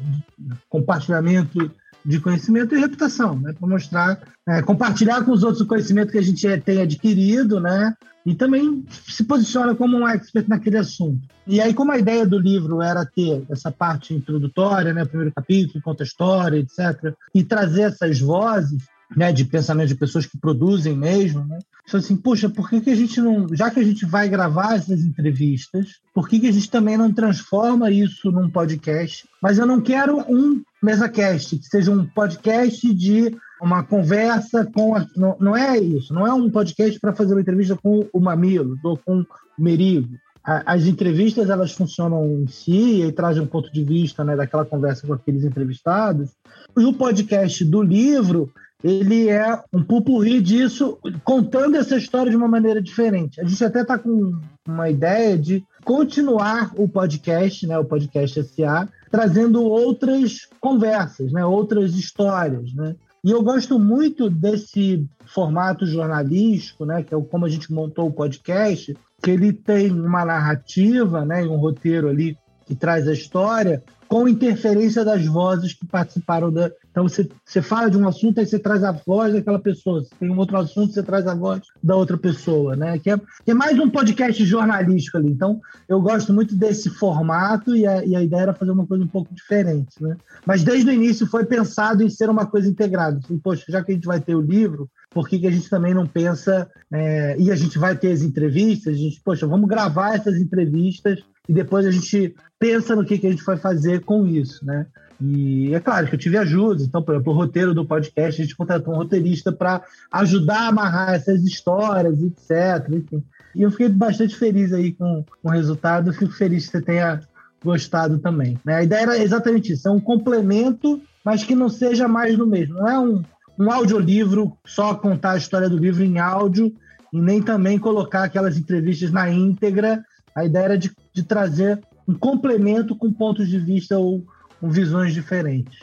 compartilhamento de conhecimento e reputação, né, para mostrar, é, compartilhar com os outros o conhecimento que a gente tem adquirido, né, e também se posiciona como um expert naquele assunto. E aí, como a ideia do livro era ter essa parte introdutória, né, o primeiro capítulo, conta a história, etc., e trazer essas vozes, né, de pensamento de pessoas que produzem mesmo, né? Então, assim, puxa, por que, que a gente não, já que a gente vai gravar essas entrevistas, por que, que a gente também não transforma isso num podcast? Mas eu não quero um MesaCast, que seja um podcast de uma conversa com. A, não, não é isso, não é um podcast para fazer uma entrevista com o Mamilo ou com o Merigo. As entrevistas elas funcionam em si e trazem um ponto de vista né, daquela conversa com aqueles entrevistados. E o podcast do livro ele é um pupurri disso, contando essa história de uma maneira diferente. A gente até está com uma ideia de continuar o podcast, né, o podcast SA, trazendo outras conversas, né, outras histórias, né. E eu gosto muito desse formato jornalístico, né, que é como a gente montou o podcast, que ele tem uma narrativa, né, um roteiro ali que traz a história, com interferência das vozes que participaram da. Então você, você fala de um assunto, aí você traz a voz daquela pessoa. Se tem um outro assunto, você traz a voz da outra pessoa, né? Que é, que é mais um podcast jornalístico ali. Então eu gosto muito desse formato e a, e a ideia era fazer uma coisa um pouco diferente, né? Mas desde o início foi pensado em ser uma coisa integrada. Assim, Poxa, já que a gente vai ter o livro, por que, que a gente também não pensa é, e a gente vai ter as entrevistas? A gente, poxa, vamos gravar essas entrevistas e depois a gente pensa no que, que a gente vai fazer com isso, né? E é claro que eu tive ajuda, então, por exemplo, o roteiro do podcast, a gente contratou um roteirista para ajudar a amarrar essas histórias, etc. Enfim. E eu fiquei bastante feliz aí com, com o resultado, fico feliz que você tenha gostado também. Né? A ideia era exatamente isso, é um complemento, mas que não seja mais do mesmo. Não é um, um audiolivro, só contar a história do livro em áudio, e nem também colocar aquelas entrevistas na íntegra. A ideia era de, de trazer um complemento com pontos de vista ou com visões diferentes.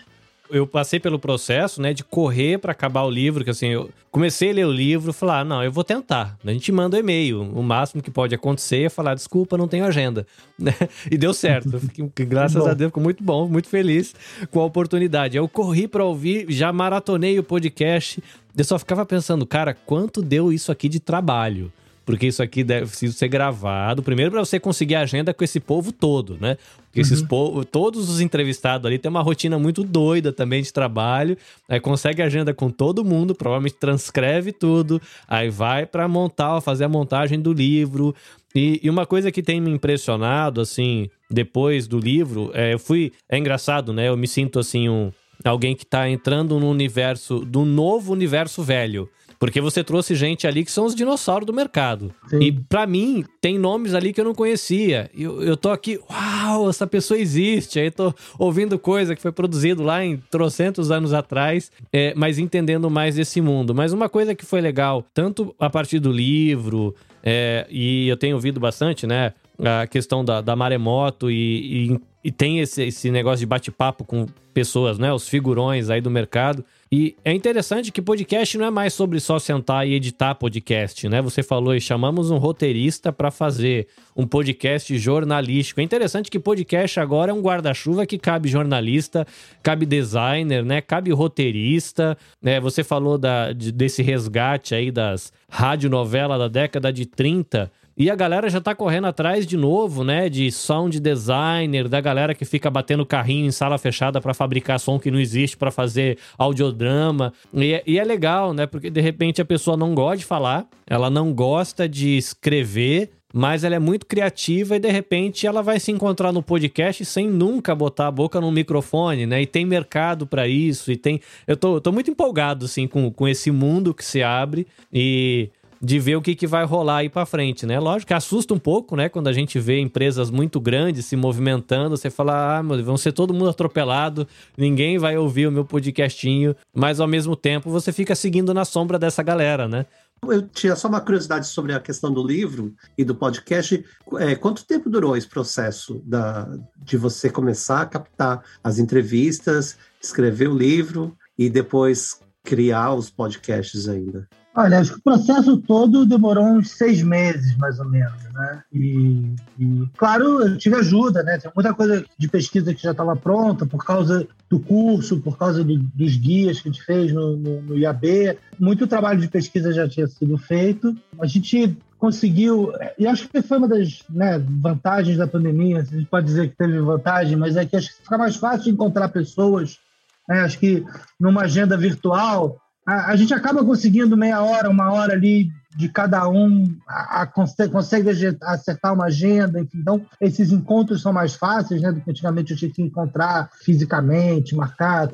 Eu passei pelo processo, né, de correr para acabar o livro, que assim, eu comecei a ler o livro, falar, ah, não, eu vou tentar. A gente manda um e-mail, o máximo que pode acontecer é falar, desculpa, não tenho agenda, né? E deu certo. Fiquei, graças a Deus, ficou muito bom, muito feliz com a oportunidade. Eu corri para ouvir, já maratonei o podcast. Eu só ficava pensando, cara, quanto deu isso aqui de trabalho? Porque isso aqui deve ser gravado. Primeiro, para você conseguir a agenda com esse povo todo, né? Porque esses uhum. povo, todos os entrevistados ali têm uma rotina muito doida também de trabalho. Aí consegue agenda com todo mundo, provavelmente transcreve tudo, aí vai para montar, fazer a montagem do livro. E, e, uma coisa que tem me impressionado, assim, depois do livro, é, eu fui. É engraçado, né? Eu me sinto assim, um, alguém que tá entrando no universo, do novo universo velho. Porque você trouxe gente ali que são os dinossauros do mercado. Sim. E para mim, tem nomes ali que eu não conhecia. Eu, eu tô aqui, uau, essa pessoa existe. Aí tô ouvindo coisa que foi produzido lá em trocentos anos atrás, é, mas entendendo mais desse mundo. Mas uma coisa que foi legal, tanto a partir do livro, é, e eu tenho ouvido bastante, né? A questão da, da maremoto e, e, e tem esse, esse negócio de bate-papo com pessoas, né? Os figurões aí do mercado. E é interessante que podcast não é mais sobre só sentar e editar podcast, né? Você falou e chamamos um roteirista para fazer um podcast jornalístico. É interessante que podcast agora é um guarda-chuva que cabe jornalista, cabe designer, né? Cabe roteirista. Né? Você falou da, de, desse resgate aí das radionovelas da década de 30 e a galera já tá correndo atrás de novo, né? De sound designer, da galera que fica batendo carrinho em sala fechada para fabricar som que não existe, para fazer audiodrama. E é, e é legal, né? Porque de repente a pessoa não gosta de falar, ela não gosta de escrever, mas ela é muito criativa e de repente ela vai se encontrar no podcast sem nunca botar a boca no microfone, né? E tem mercado para isso e tem. Eu tô, tô muito empolgado, assim, com, com esse mundo que se abre e de ver o que, que vai rolar aí para frente, né? Lógico que assusta um pouco, né? Quando a gente vê empresas muito grandes se movimentando, você fala, ah, meu, vão ser todo mundo atropelado, ninguém vai ouvir o meu podcastinho, mas ao mesmo tempo você fica seguindo na sombra dessa galera, né? Eu tinha só uma curiosidade sobre a questão do livro e do podcast. É, quanto tempo durou esse processo da, de você começar a captar as entrevistas, escrever o livro e depois criar os podcasts ainda? Olha, acho que o processo todo demorou uns seis meses, mais ou menos, né? E, e claro, eu tive ajuda, né? Tem muita coisa de pesquisa que já estava pronta por causa do curso, por causa do, dos guias que a gente fez no, no, no IAB. Muito trabalho de pesquisa já tinha sido feito. A gente conseguiu, e acho que foi uma das né, vantagens da pandemia, a gente pode dizer que teve vantagem, mas é que acho que fica mais fácil encontrar pessoas. Né? Acho que numa agenda virtual a, a, gente acaba conseguindo meia hora, uma hora ali de cada um, a, a consegue, consegue, acertar uma agenda, enfim. Então, esses encontros são mais fáceis, né? Do que antigamente eu tinha que encontrar fisicamente, marcar,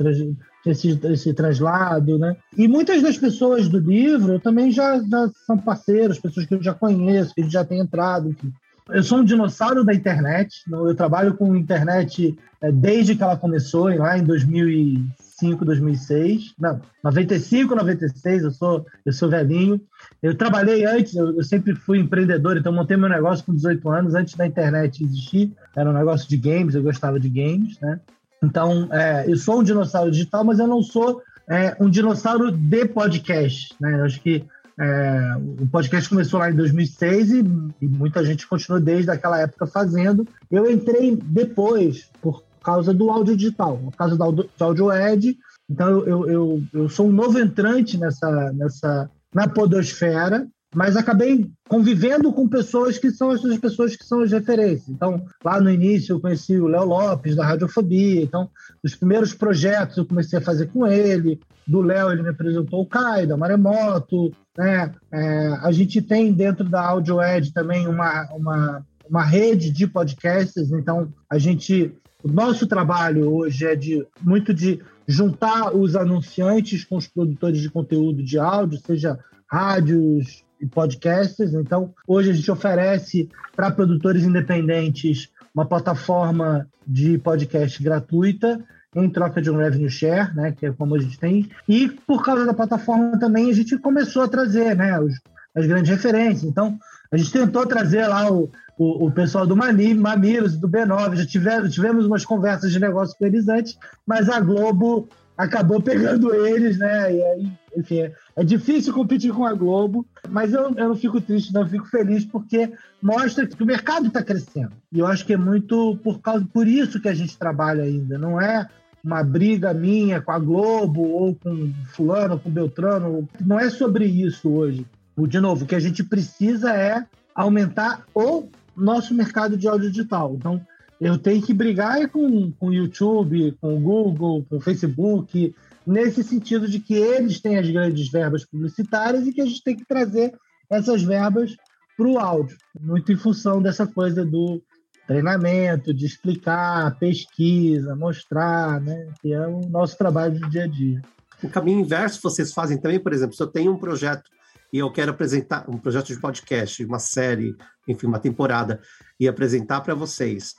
esse, esse translado, né? E muitas das pessoas do livro também já, já são parceiros, pessoas que eu já conheço, que já tem entrado, enfim. Eu sou um dinossauro da internet, eu trabalho com internet é, desde que ela começou, lá em 2005, 2006. Não, 95, 96, eu sou, eu sou velhinho. Eu trabalhei antes, eu, eu sempre fui empreendedor, então montei meu negócio com 18 anos, antes da internet existir. Era um negócio de games, eu gostava de games, né? Então, é, eu sou um dinossauro digital, mas eu não sou é, um dinossauro de podcast, né? Eu acho que é, o podcast começou lá em 2006 e, e, muita gente continuou desde aquela época fazendo. Eu entrei depois por causa do áudio digital, por causa do áudio, Ed. Então eu, eu, eu sou um novo entrante nessa, nessa na podosfera mas acabei convivendo com pessoas que são essas pessoas que são as referências. Então, lá no início eu conheci o Léo Lopes, da Radiofobia, então, os primeiros projetos eu comecei a fazer com ele, do Léo ele me apresentou o Kai, da Maremoto, né? É, a gente tem dentro da Audio Ed também uma, uma, uma rede de podcasts, então a gente, o nosso trabalho hoje é de muito de juntar os anunciantes com os produtores de conteúdo de áudio, seja rádios, e podcasts. Então, hoje a gente oferece para produtores independentes uma plataforma de podcast gratuita em troca de um revenue share, né, que é como a gente tem. E por causa da plataforma também a gente começou a trazer, né, os, as grandes referências. Então, a gente tentou trazer lá o, o, o pessoal do Mani, Mamilos, do B9, já tivemos, tivemos umas conversas de negócio com eles antes, mas a Globo acabou pegando eles, né? E aí, enfim, é, é difícil competir com a Globo, mas eu, eu não fico triste, não, eu fico feliz porque mostra que o mercado está crescendo. E eu acho que é muito por causa por isso que a gente trabalha ainda, não é uma briga minha com a Globo ou com fulano, com Beltrano, não é sobre isso hoje. De novo, o que a gente precisa é aumentar o nosso mercado de áudio digital. Então, eu tenho que brigar com, o YouTube, com o Google, com o Facebook, nesse sentido de que eles têm as grandes verbas publicitárias e que a gente tem que trazer essas verbas para o áudio, muito em função dessa coisa do treinamento, de explicar, pesquisa, mostrar, né? que é o nosso trabalho do dia a dia. O caminho inverso vocês fazem também, por exemplo, se eu tenho um projeto e eu quero apresentar um projeto de podcast, uma série, enfim, uma temporada, e apresentar para vocês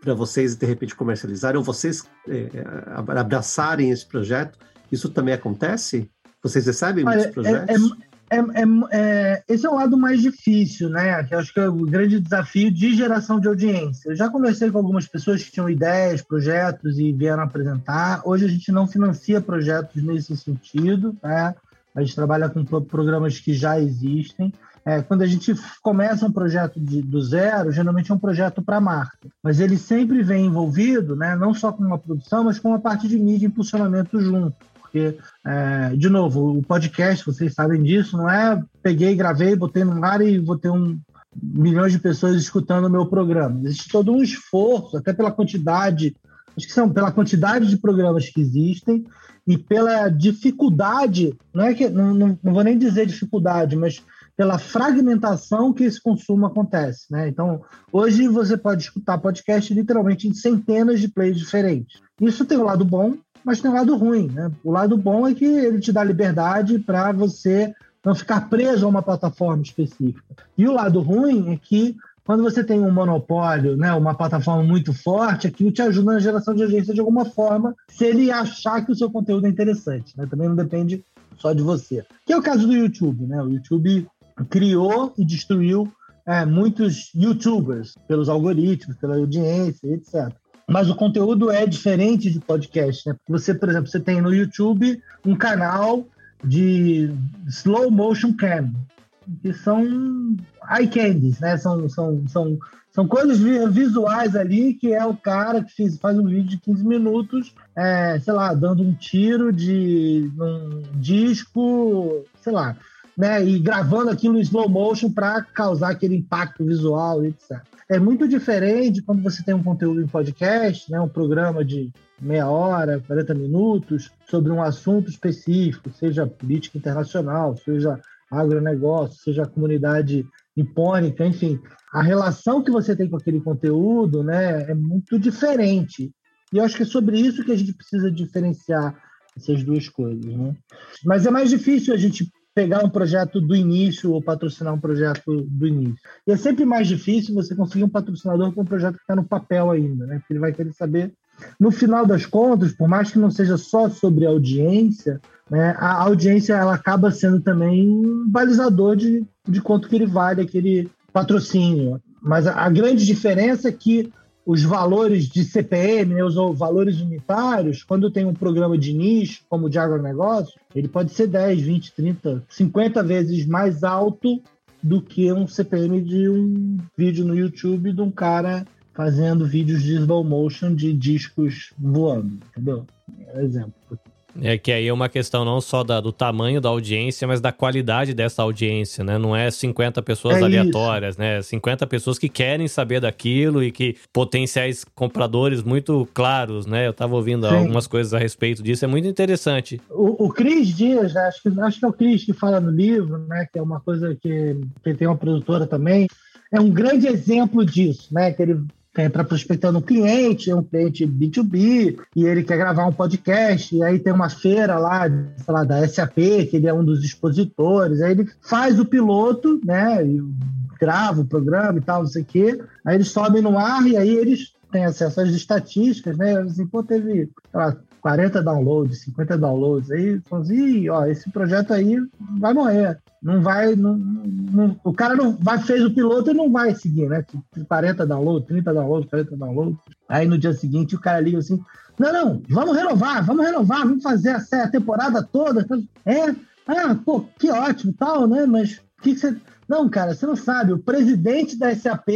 para vocês de repente comercializarem ou vocês é, abraçarem esse projeto? Isso também acontece? Vocês recebem Olha, muitos projetos? É, é, é, esse é o lado mais difícil, né? Que eu acho que é o grande desafio de geração de audiência. Eu já conversei com algumas pessoas que tinham ideias, projetos e vieram apresentar. Hoje a gente não financia projetos nesse sentido, né? A gente trabalha com programas que já existem. É, quando a gente começa um projeto de, do zero, geralmente é um projeto para marca, mas ele sempre vem envolvido, né, não só com uma produção, mas com uma parte de mídia e impulsionamento junto. Porque, é, de novo, o podcast, vocês sabem disso, não é peguei, gravei, botei no ar e vou ter um, milhões de pessoas escutando o meu programa. Existe todo um esforço, até pela quantidade, acho que são pela quantidade de programas que existem e pela dificuldade, não é que não, não, não vou nem dizer dificuldade, mas pela fragmentação que esse consumo acontece, né? Então, hoje você pode escutar podcast literalmente em centenas de plays diferentes. Isso tem o um lado bom, mas tem o um lado ruim, né? O lado bom é que ele te dá liberdade para você não ficar preso a uma plataforma específica. E o lado ruim é que quando você tem um monopólio, né, uma plataforma muito forte, aquilo te ajuda na geração de audiência de alguma forma, se ele achar que o seu conteúdo é interessante. Né? Também não depende só de você. Que é o caso do YouTube. Né? O YouTube criou e destruiu é, muitos YouTubers pelos algoritmos, pela audiência, etc. Mas o conteúdo é diferente de podcast, né? Você, por exemplo, você tem no YouTube um canal de slow motion cam, que são eye candies, né? São, são, são, são coisas visuais ali que é o cara que fez, faz um vídeo de 15 minutos, é, sei lá, dando um tiro de um disco, sei lá, né, e gravando aquilo em slow motion para causar aquele impacto visual, etc. É muito diferente quando você tem um conteúdo em podcast, né, um programa de meia hora, 40 minutos, sobre um assunto específico, seja política internacional, seja agronegócio, seja a comunidade nipônica, enfim. A relação que você tem com aquele conteúdo né, é muito diferente. E eu acho que é sobre isso que a gente precisa diferenciar essas duas coisas. Né? Mas é mais difícil a gente pegar um projeto do início ou patrocinar um projeto do início. E é sempre mais difícil você conseguir um patrocinador com um projeto que está no papel ainda, né? Porque ele vai querer saber. No final das contas, por mais que não seja só sobre audiência, né, a audiência ela acaba sendo também um balizador de, de quanto que ele vale aquele patrocínio. Mas a, a grande diferença é que os valores de CPM, né, os valores unitários, quando tem um programa de nicho, como o de agronegócio, ele pode ser 10, 20, 30, 50 vezes mais alto do que um CPM de um vídeo no YouTube de um cara fazendo vídeos de slow motion de discos voando, entendeu? É exemplo. É que aí é uma questão não só da, do tamanho da audiência, mas da qualidade dessa audiência, né? Não é 50 pessoas é aleatórias, isso. né? 50 pessoas que querem saber daquilo e que potenciais compradores muito claros, né? Eu estava ouvindo Sim. algumas coisas a respeito disso, é muito interessante. O, o Cris Dias, né? acho que, acho que é o Cris que fala no livro, né? Que é uma coisa que, que tem uma produtora também, é um grande exemplo disso, né? Que ele entra prospectando um cliente, é um cliente B2B, e ele quer gravar um podcast, e aí tem uma feira lá, sei lá, da SAP, que ele é um dos expositores, aí ele faz o piloto, né, grava o programa e tal, não sei o quê, aí eles sobem no ar e aí eles têm acesso às estatísticas, né, assim, pô, teve, lá, 40 downloads, 50 downloads, aí, assim, ó, esse projeto aí vai morrer. Não vai. Não, não, o cara não vai, fez o piloto e não vai seguir, né? 40 downloads, 30 downloads, 40 downloads. Aí no dia seguinte o cara liga assim: não, não, vamos renovar, vamos renovar, vamos fazer a, a temporada toda. É, ah, pô, que ótimo, tal, né? Mas o que, você. Não, cara, você não sabe. O presidente da SAP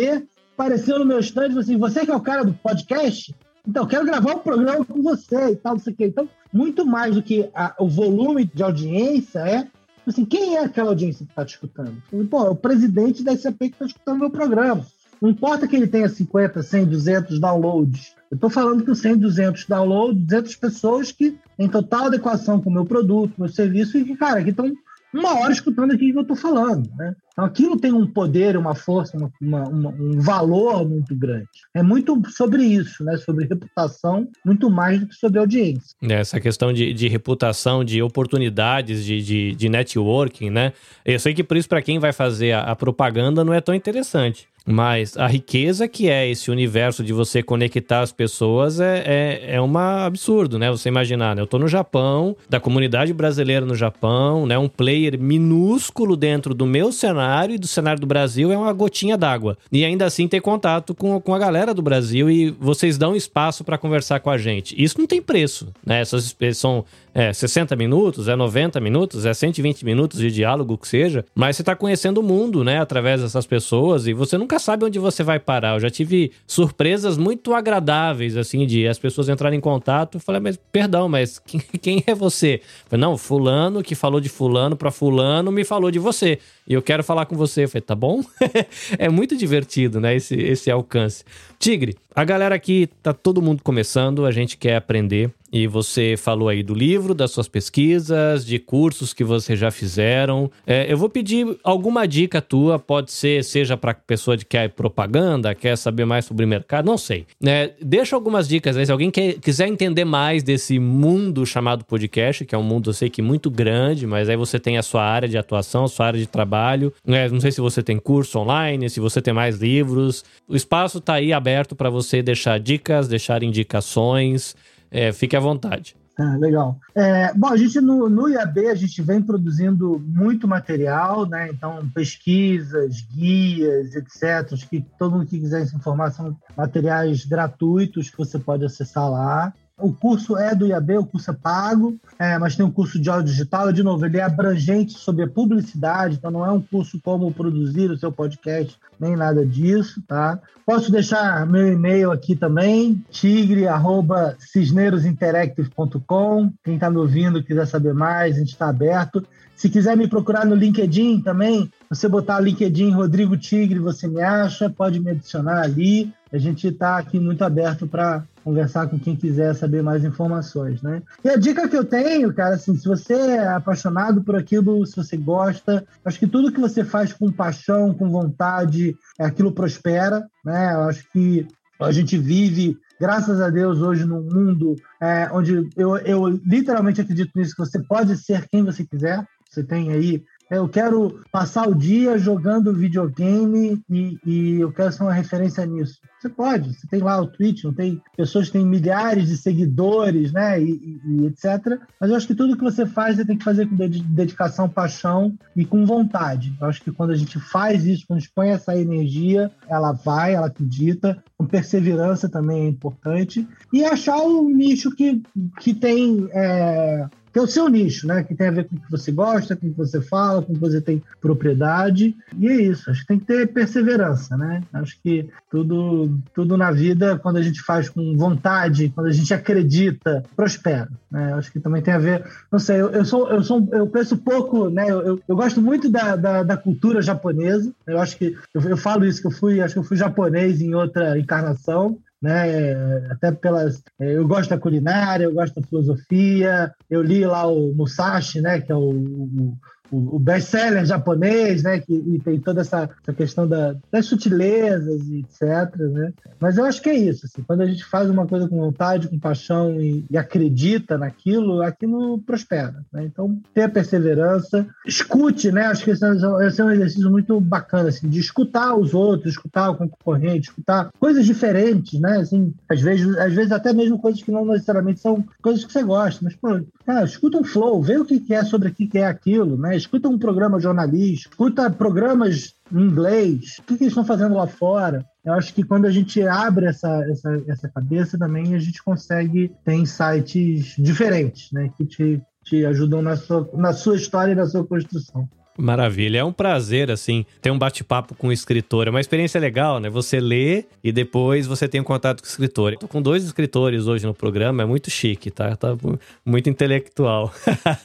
apareceu no meu stand e falou assim: você que é o cara do podcast? Então, quero gravar um programa com você e tal, não sei o quê. Então, muito mais do que a, o volume de audiência é assim, quem é aquela audiência que está te escutando? Pô, é o presidente da SAP que está escutando meu programa. Não importa que ele tenha 50, 100, 200 downloads. Eu estou falando que os 100, 200 downloads, 200 pessoas que em total adequação com o meu produto, meu serviço, e que, cara, que estão uma hora escutando aqui que eu estou falando, né? Então aquilo tem um poder, uma força, uma, uma, um valor muito grande. É muito sobre isso, né? Sobre reputação, muito mais do que sobre audiência. Essa questão de, de reputação, de oportunidades, de, de, de networking, né? Eu sei que por isso, para quem vai fazer a, a propaganda, não é tão interessante. Mas a riqueza que é esse universo de você conectar as pessoas é, é, é um absurdo, né? Você imaginar, né? Eu tô no Japão, da comunidade brasileira no Japão, né? Um player minúsculo dentro do meu cenário e do cenário do Brasil é uma gotinha d'água. E ainda assim ter contato com, com a galera do Brasil e vocês dão espaço para conversar com a gente. Isso não tem preço, né? Essas são é 60 minutos, é 90 minutos, é 120 minutos de diálogo, que seja, mas você está conhecendo o mundo, né, através dessas pessoas e você nunca sabe onde você vai parar. Eu já tive surpresas muito agradáveis, assim, de as pessoas entrarem em contato e falei, mas perdão, mas quem, quem é você? falei, não, fulano que falou de fulano para fulano me falou de você e eu quero falar com você. Eu falei, tá bom? é muito divertido, né, esse, esse alcance. Tigre, a galera aqui tá todo mundo começando, a gente quer aprender. E você falou aí do livro, das suas pesquisas, de cursos que você já fizeram. É, eu vou pedir alguma dica tua, pode ser, seja para pessoa que quer propaganda, quer saber mais sobre mercado, não sei. É, deixa algumas dicas aí, se alguém quer, quiser entender mais desse mundo chamado podcast, que é um mundo, eu sei que muito grande, mas aí você tem a sua área de atuação, a sua área de trabalho. É, não sei se você tem curso online, se você tem mais livros. O espaço está aí aberto para você deixar dicas, deixar indicações. É, fique à vontade. Ah, legal. É, bom, a gente no, no IAB a gente vem produzindo muito material, né? Então, pesquisas, guias, etc. Acho que todo mundo que quiser se informar são materiais gratuitos que você pode acessar lá. O curso é do IAB, o curso é pago, é, mas tem um curso de áudio digital. De novo, ele é abrangente sobre a publicidade, então não é um curso como produzir o seu podcast, nem nada disso, tá? Posso deixar meu e-mail aqui também, tigre.cisnerosinteractive.com. Quem está me ouvindo quiser saber mais, a gente está aberto. Se quiser me procurar no LinkedIn também, você botar LinkedIn Rodrigo Tigre, você me acha, pode me adicionar ali. A gente está aqui muito aberto para conversar com quem quiser saber mais informações, né? E a dica que eu tenho, cara, assim, se você é apaixonado por aquilo, se você gosta, acho que tudo que você faz com paixão, com vontade, aquilo prospera, né? Eu acho que a gente vive graças a Deus, hoje num mundo é, onde eu, eu literalmente acredito nisso, que você pode ser quem você quiser. Você tem aí eu quero passar o dia jogando videogame e, e, eu quero ser uma referência nisso. Você pode, você tem lá o Twitch, não tem pessoas que têm milhares de seguidores, né, e, e, etc. Mas eu acho que tudo que você faz, você tem que fazer com dedicação, paixão e com vontade. Eu acho que quando a gente faz isso, quando a gente põe essa energia, ela vai, ela acredita. Com perseverança também é importante. E achar o nicho que, que tem é, que é o seu nicho, né? Que tem a ver com o que você gosta, com o que você fala, com o que você tem propriedade. E é isso, acho que tem que ter perseverança, né? Acho que tudo, tudo na vida, quando a gente faz com vontade, quando a gente acredita, prospera. Né? Acho que também tem a ver. Não sei, eu, eu sou, eu sou, eu penso pouco, né? Eu, eu, eu gosto muito da, da, da, cultura japonesa. Eu acho que eu, eu falo isso que eu fui, acho que eu fui japonês em outra encarnação né? Até pelas, eu gosto da culinária, eu gosto da filosofia. Eu li lá o Musashi, né? Que é o, o o, best-seller japonês, né? Que, e tem toda essa, essa questão da, das sutilezas e etc, né? Mas eu acho que é isso, assim, quando a gente faz uma coisa com vontade, com paixão e, e acredita naquilo, aquilo prospera, né? Então, ter perseverança, escute, né? Acho que é, esse é um exercício muito bacana, assim, de escutar os outros, escutar o concorrente, escutar coisas diferentes, né? Assim, às vezes, às vezes até mesmo coisas que não necessariamente são coisas que você gosta, mas, pô, cara, escuta um flow, vê o que é sobre o que é aquilo, né? Escuta um programa jornalístico, escuta programas em inglês, o que, que eles estão fazendo lá fora. Eu acho que quando a gente abre essa, essa, essa cabeça também, a gente consegue ter insights diferentes, né? Que te, te ajudam na sua, na sua história e na sua construção. Maravilha. É um prazer, assim, ter um bate-papo com o escritor. É uma experiência legal, né? Você lê e depois você tem um contato com o escritor. Tô com dois escritores hoje no programa, é muito chique, tá? Tá muito intelectual.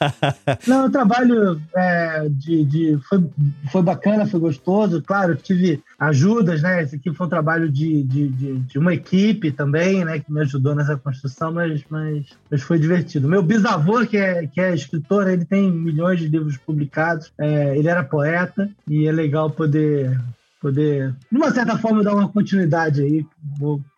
Não, o trabalho é, de, de foi, foi bacana, foi gostoso. Claro, tive ajudas, né? Esse aqui foi um trabalho de, de, de, de, uma equipe também, né? Que me ajudou nessa construção, mas, mas, mas foi divertido. Meu bisavô, que é, que é escritor, ele tem milhões de livros publicados. É, É, ele era poeta e é legal poder, poder, de uma certa forma, dar uma continuidade aí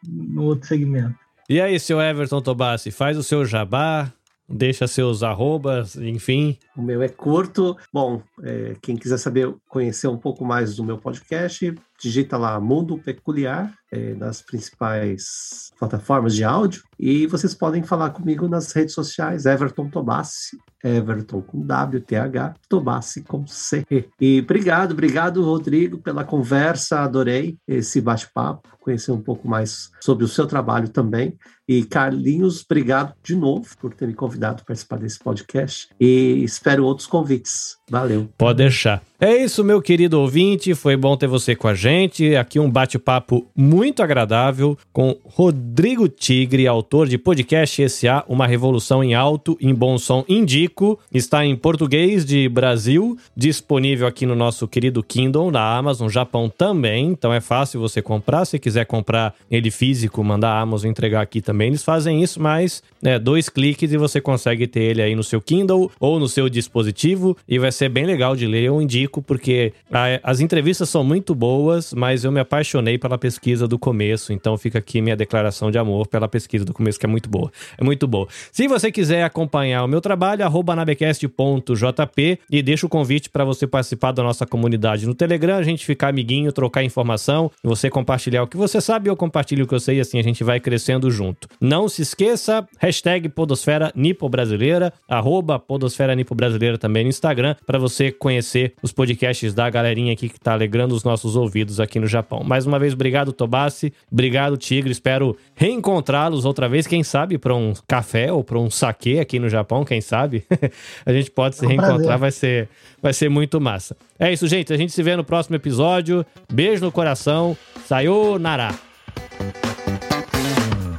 no outro segmento. E aí, seu Everton Tobassi, faz o seu jabá, deixa seus arrobas, enfim. O meu é curto. Bom, é, quem quiser saber, conhecer um pouco mais do meu podcast, digita lá Mundo Peculiar é, nas principais plataformas de áudio e vocês podem falar comigo nas redes sociais Everton Tobassi, Everton com W, T, H, Tobassi com C. E obrigado, obrigado Rodrigo pela conversa, adorei esse bate-papo, conhecer um pouco mais sobre o seu trabalho também. E Carlinhos, obrigado de novo por ter me convidado para participar desse podcast e espero outros convites. Valeu. Pode deixar. É isso, meu querido ouvinte. Foi bom ter você com a gente. Aqui um bate-papo muito agradável com Rodrigo Tigre, autor de podcast SA, Uma Revolução em Alto, em Bom Som Indico. Está em português de Brasil, disponível aqui no nosso querido Kindle, na Amazon, Japão também. Então é fácil você comprar. Se quiser comprar ele físico, mandar a Amazon entregar aqui também, eles fazem isso, mas né, dois cliques e você consegue ter ele aí no seu Kindle ou no seu dispositivo. E vai ser bem legal de ler. Eu indico indico porque a, as entrevistas são muito boas, mas eu me apaixonei pela pesquisa do começo, então fica aqui minha declaração de amor pela pesquisa do começo, que é muito boa. É muito boa. Se você quiser acompanhar o meu trabalho, arroba nabecast.jp e deixa o convite para você participar da nossa comunidade no Telegram, a gente ficar amiguinho, trocar informação, você compartilhar o que você sabe eu compartilho o que eu sei, assim a gente vai crescendo junto. Não se esqueça, hashtag Podosfera Nipo Brasileira, arroba Podosfera Nipo Brasileira também no Instagram, para você conhecer os podcasts da galerinha aqui que tá alegrando os nossos ouvidos aqui no Japão. Mais uma vez, obrigado, Tobassi. Obrigado, Tigre. Espero reencontrá-los outra vez, quem sabe, para um café ou para um saque aqui no Japão, quem sabe. a gente pode se é um reencontrar, vai ser, vai ser muito massa. É isso, gente. A gente se vê no próximo episódio. Beijo no coração. Sayonara.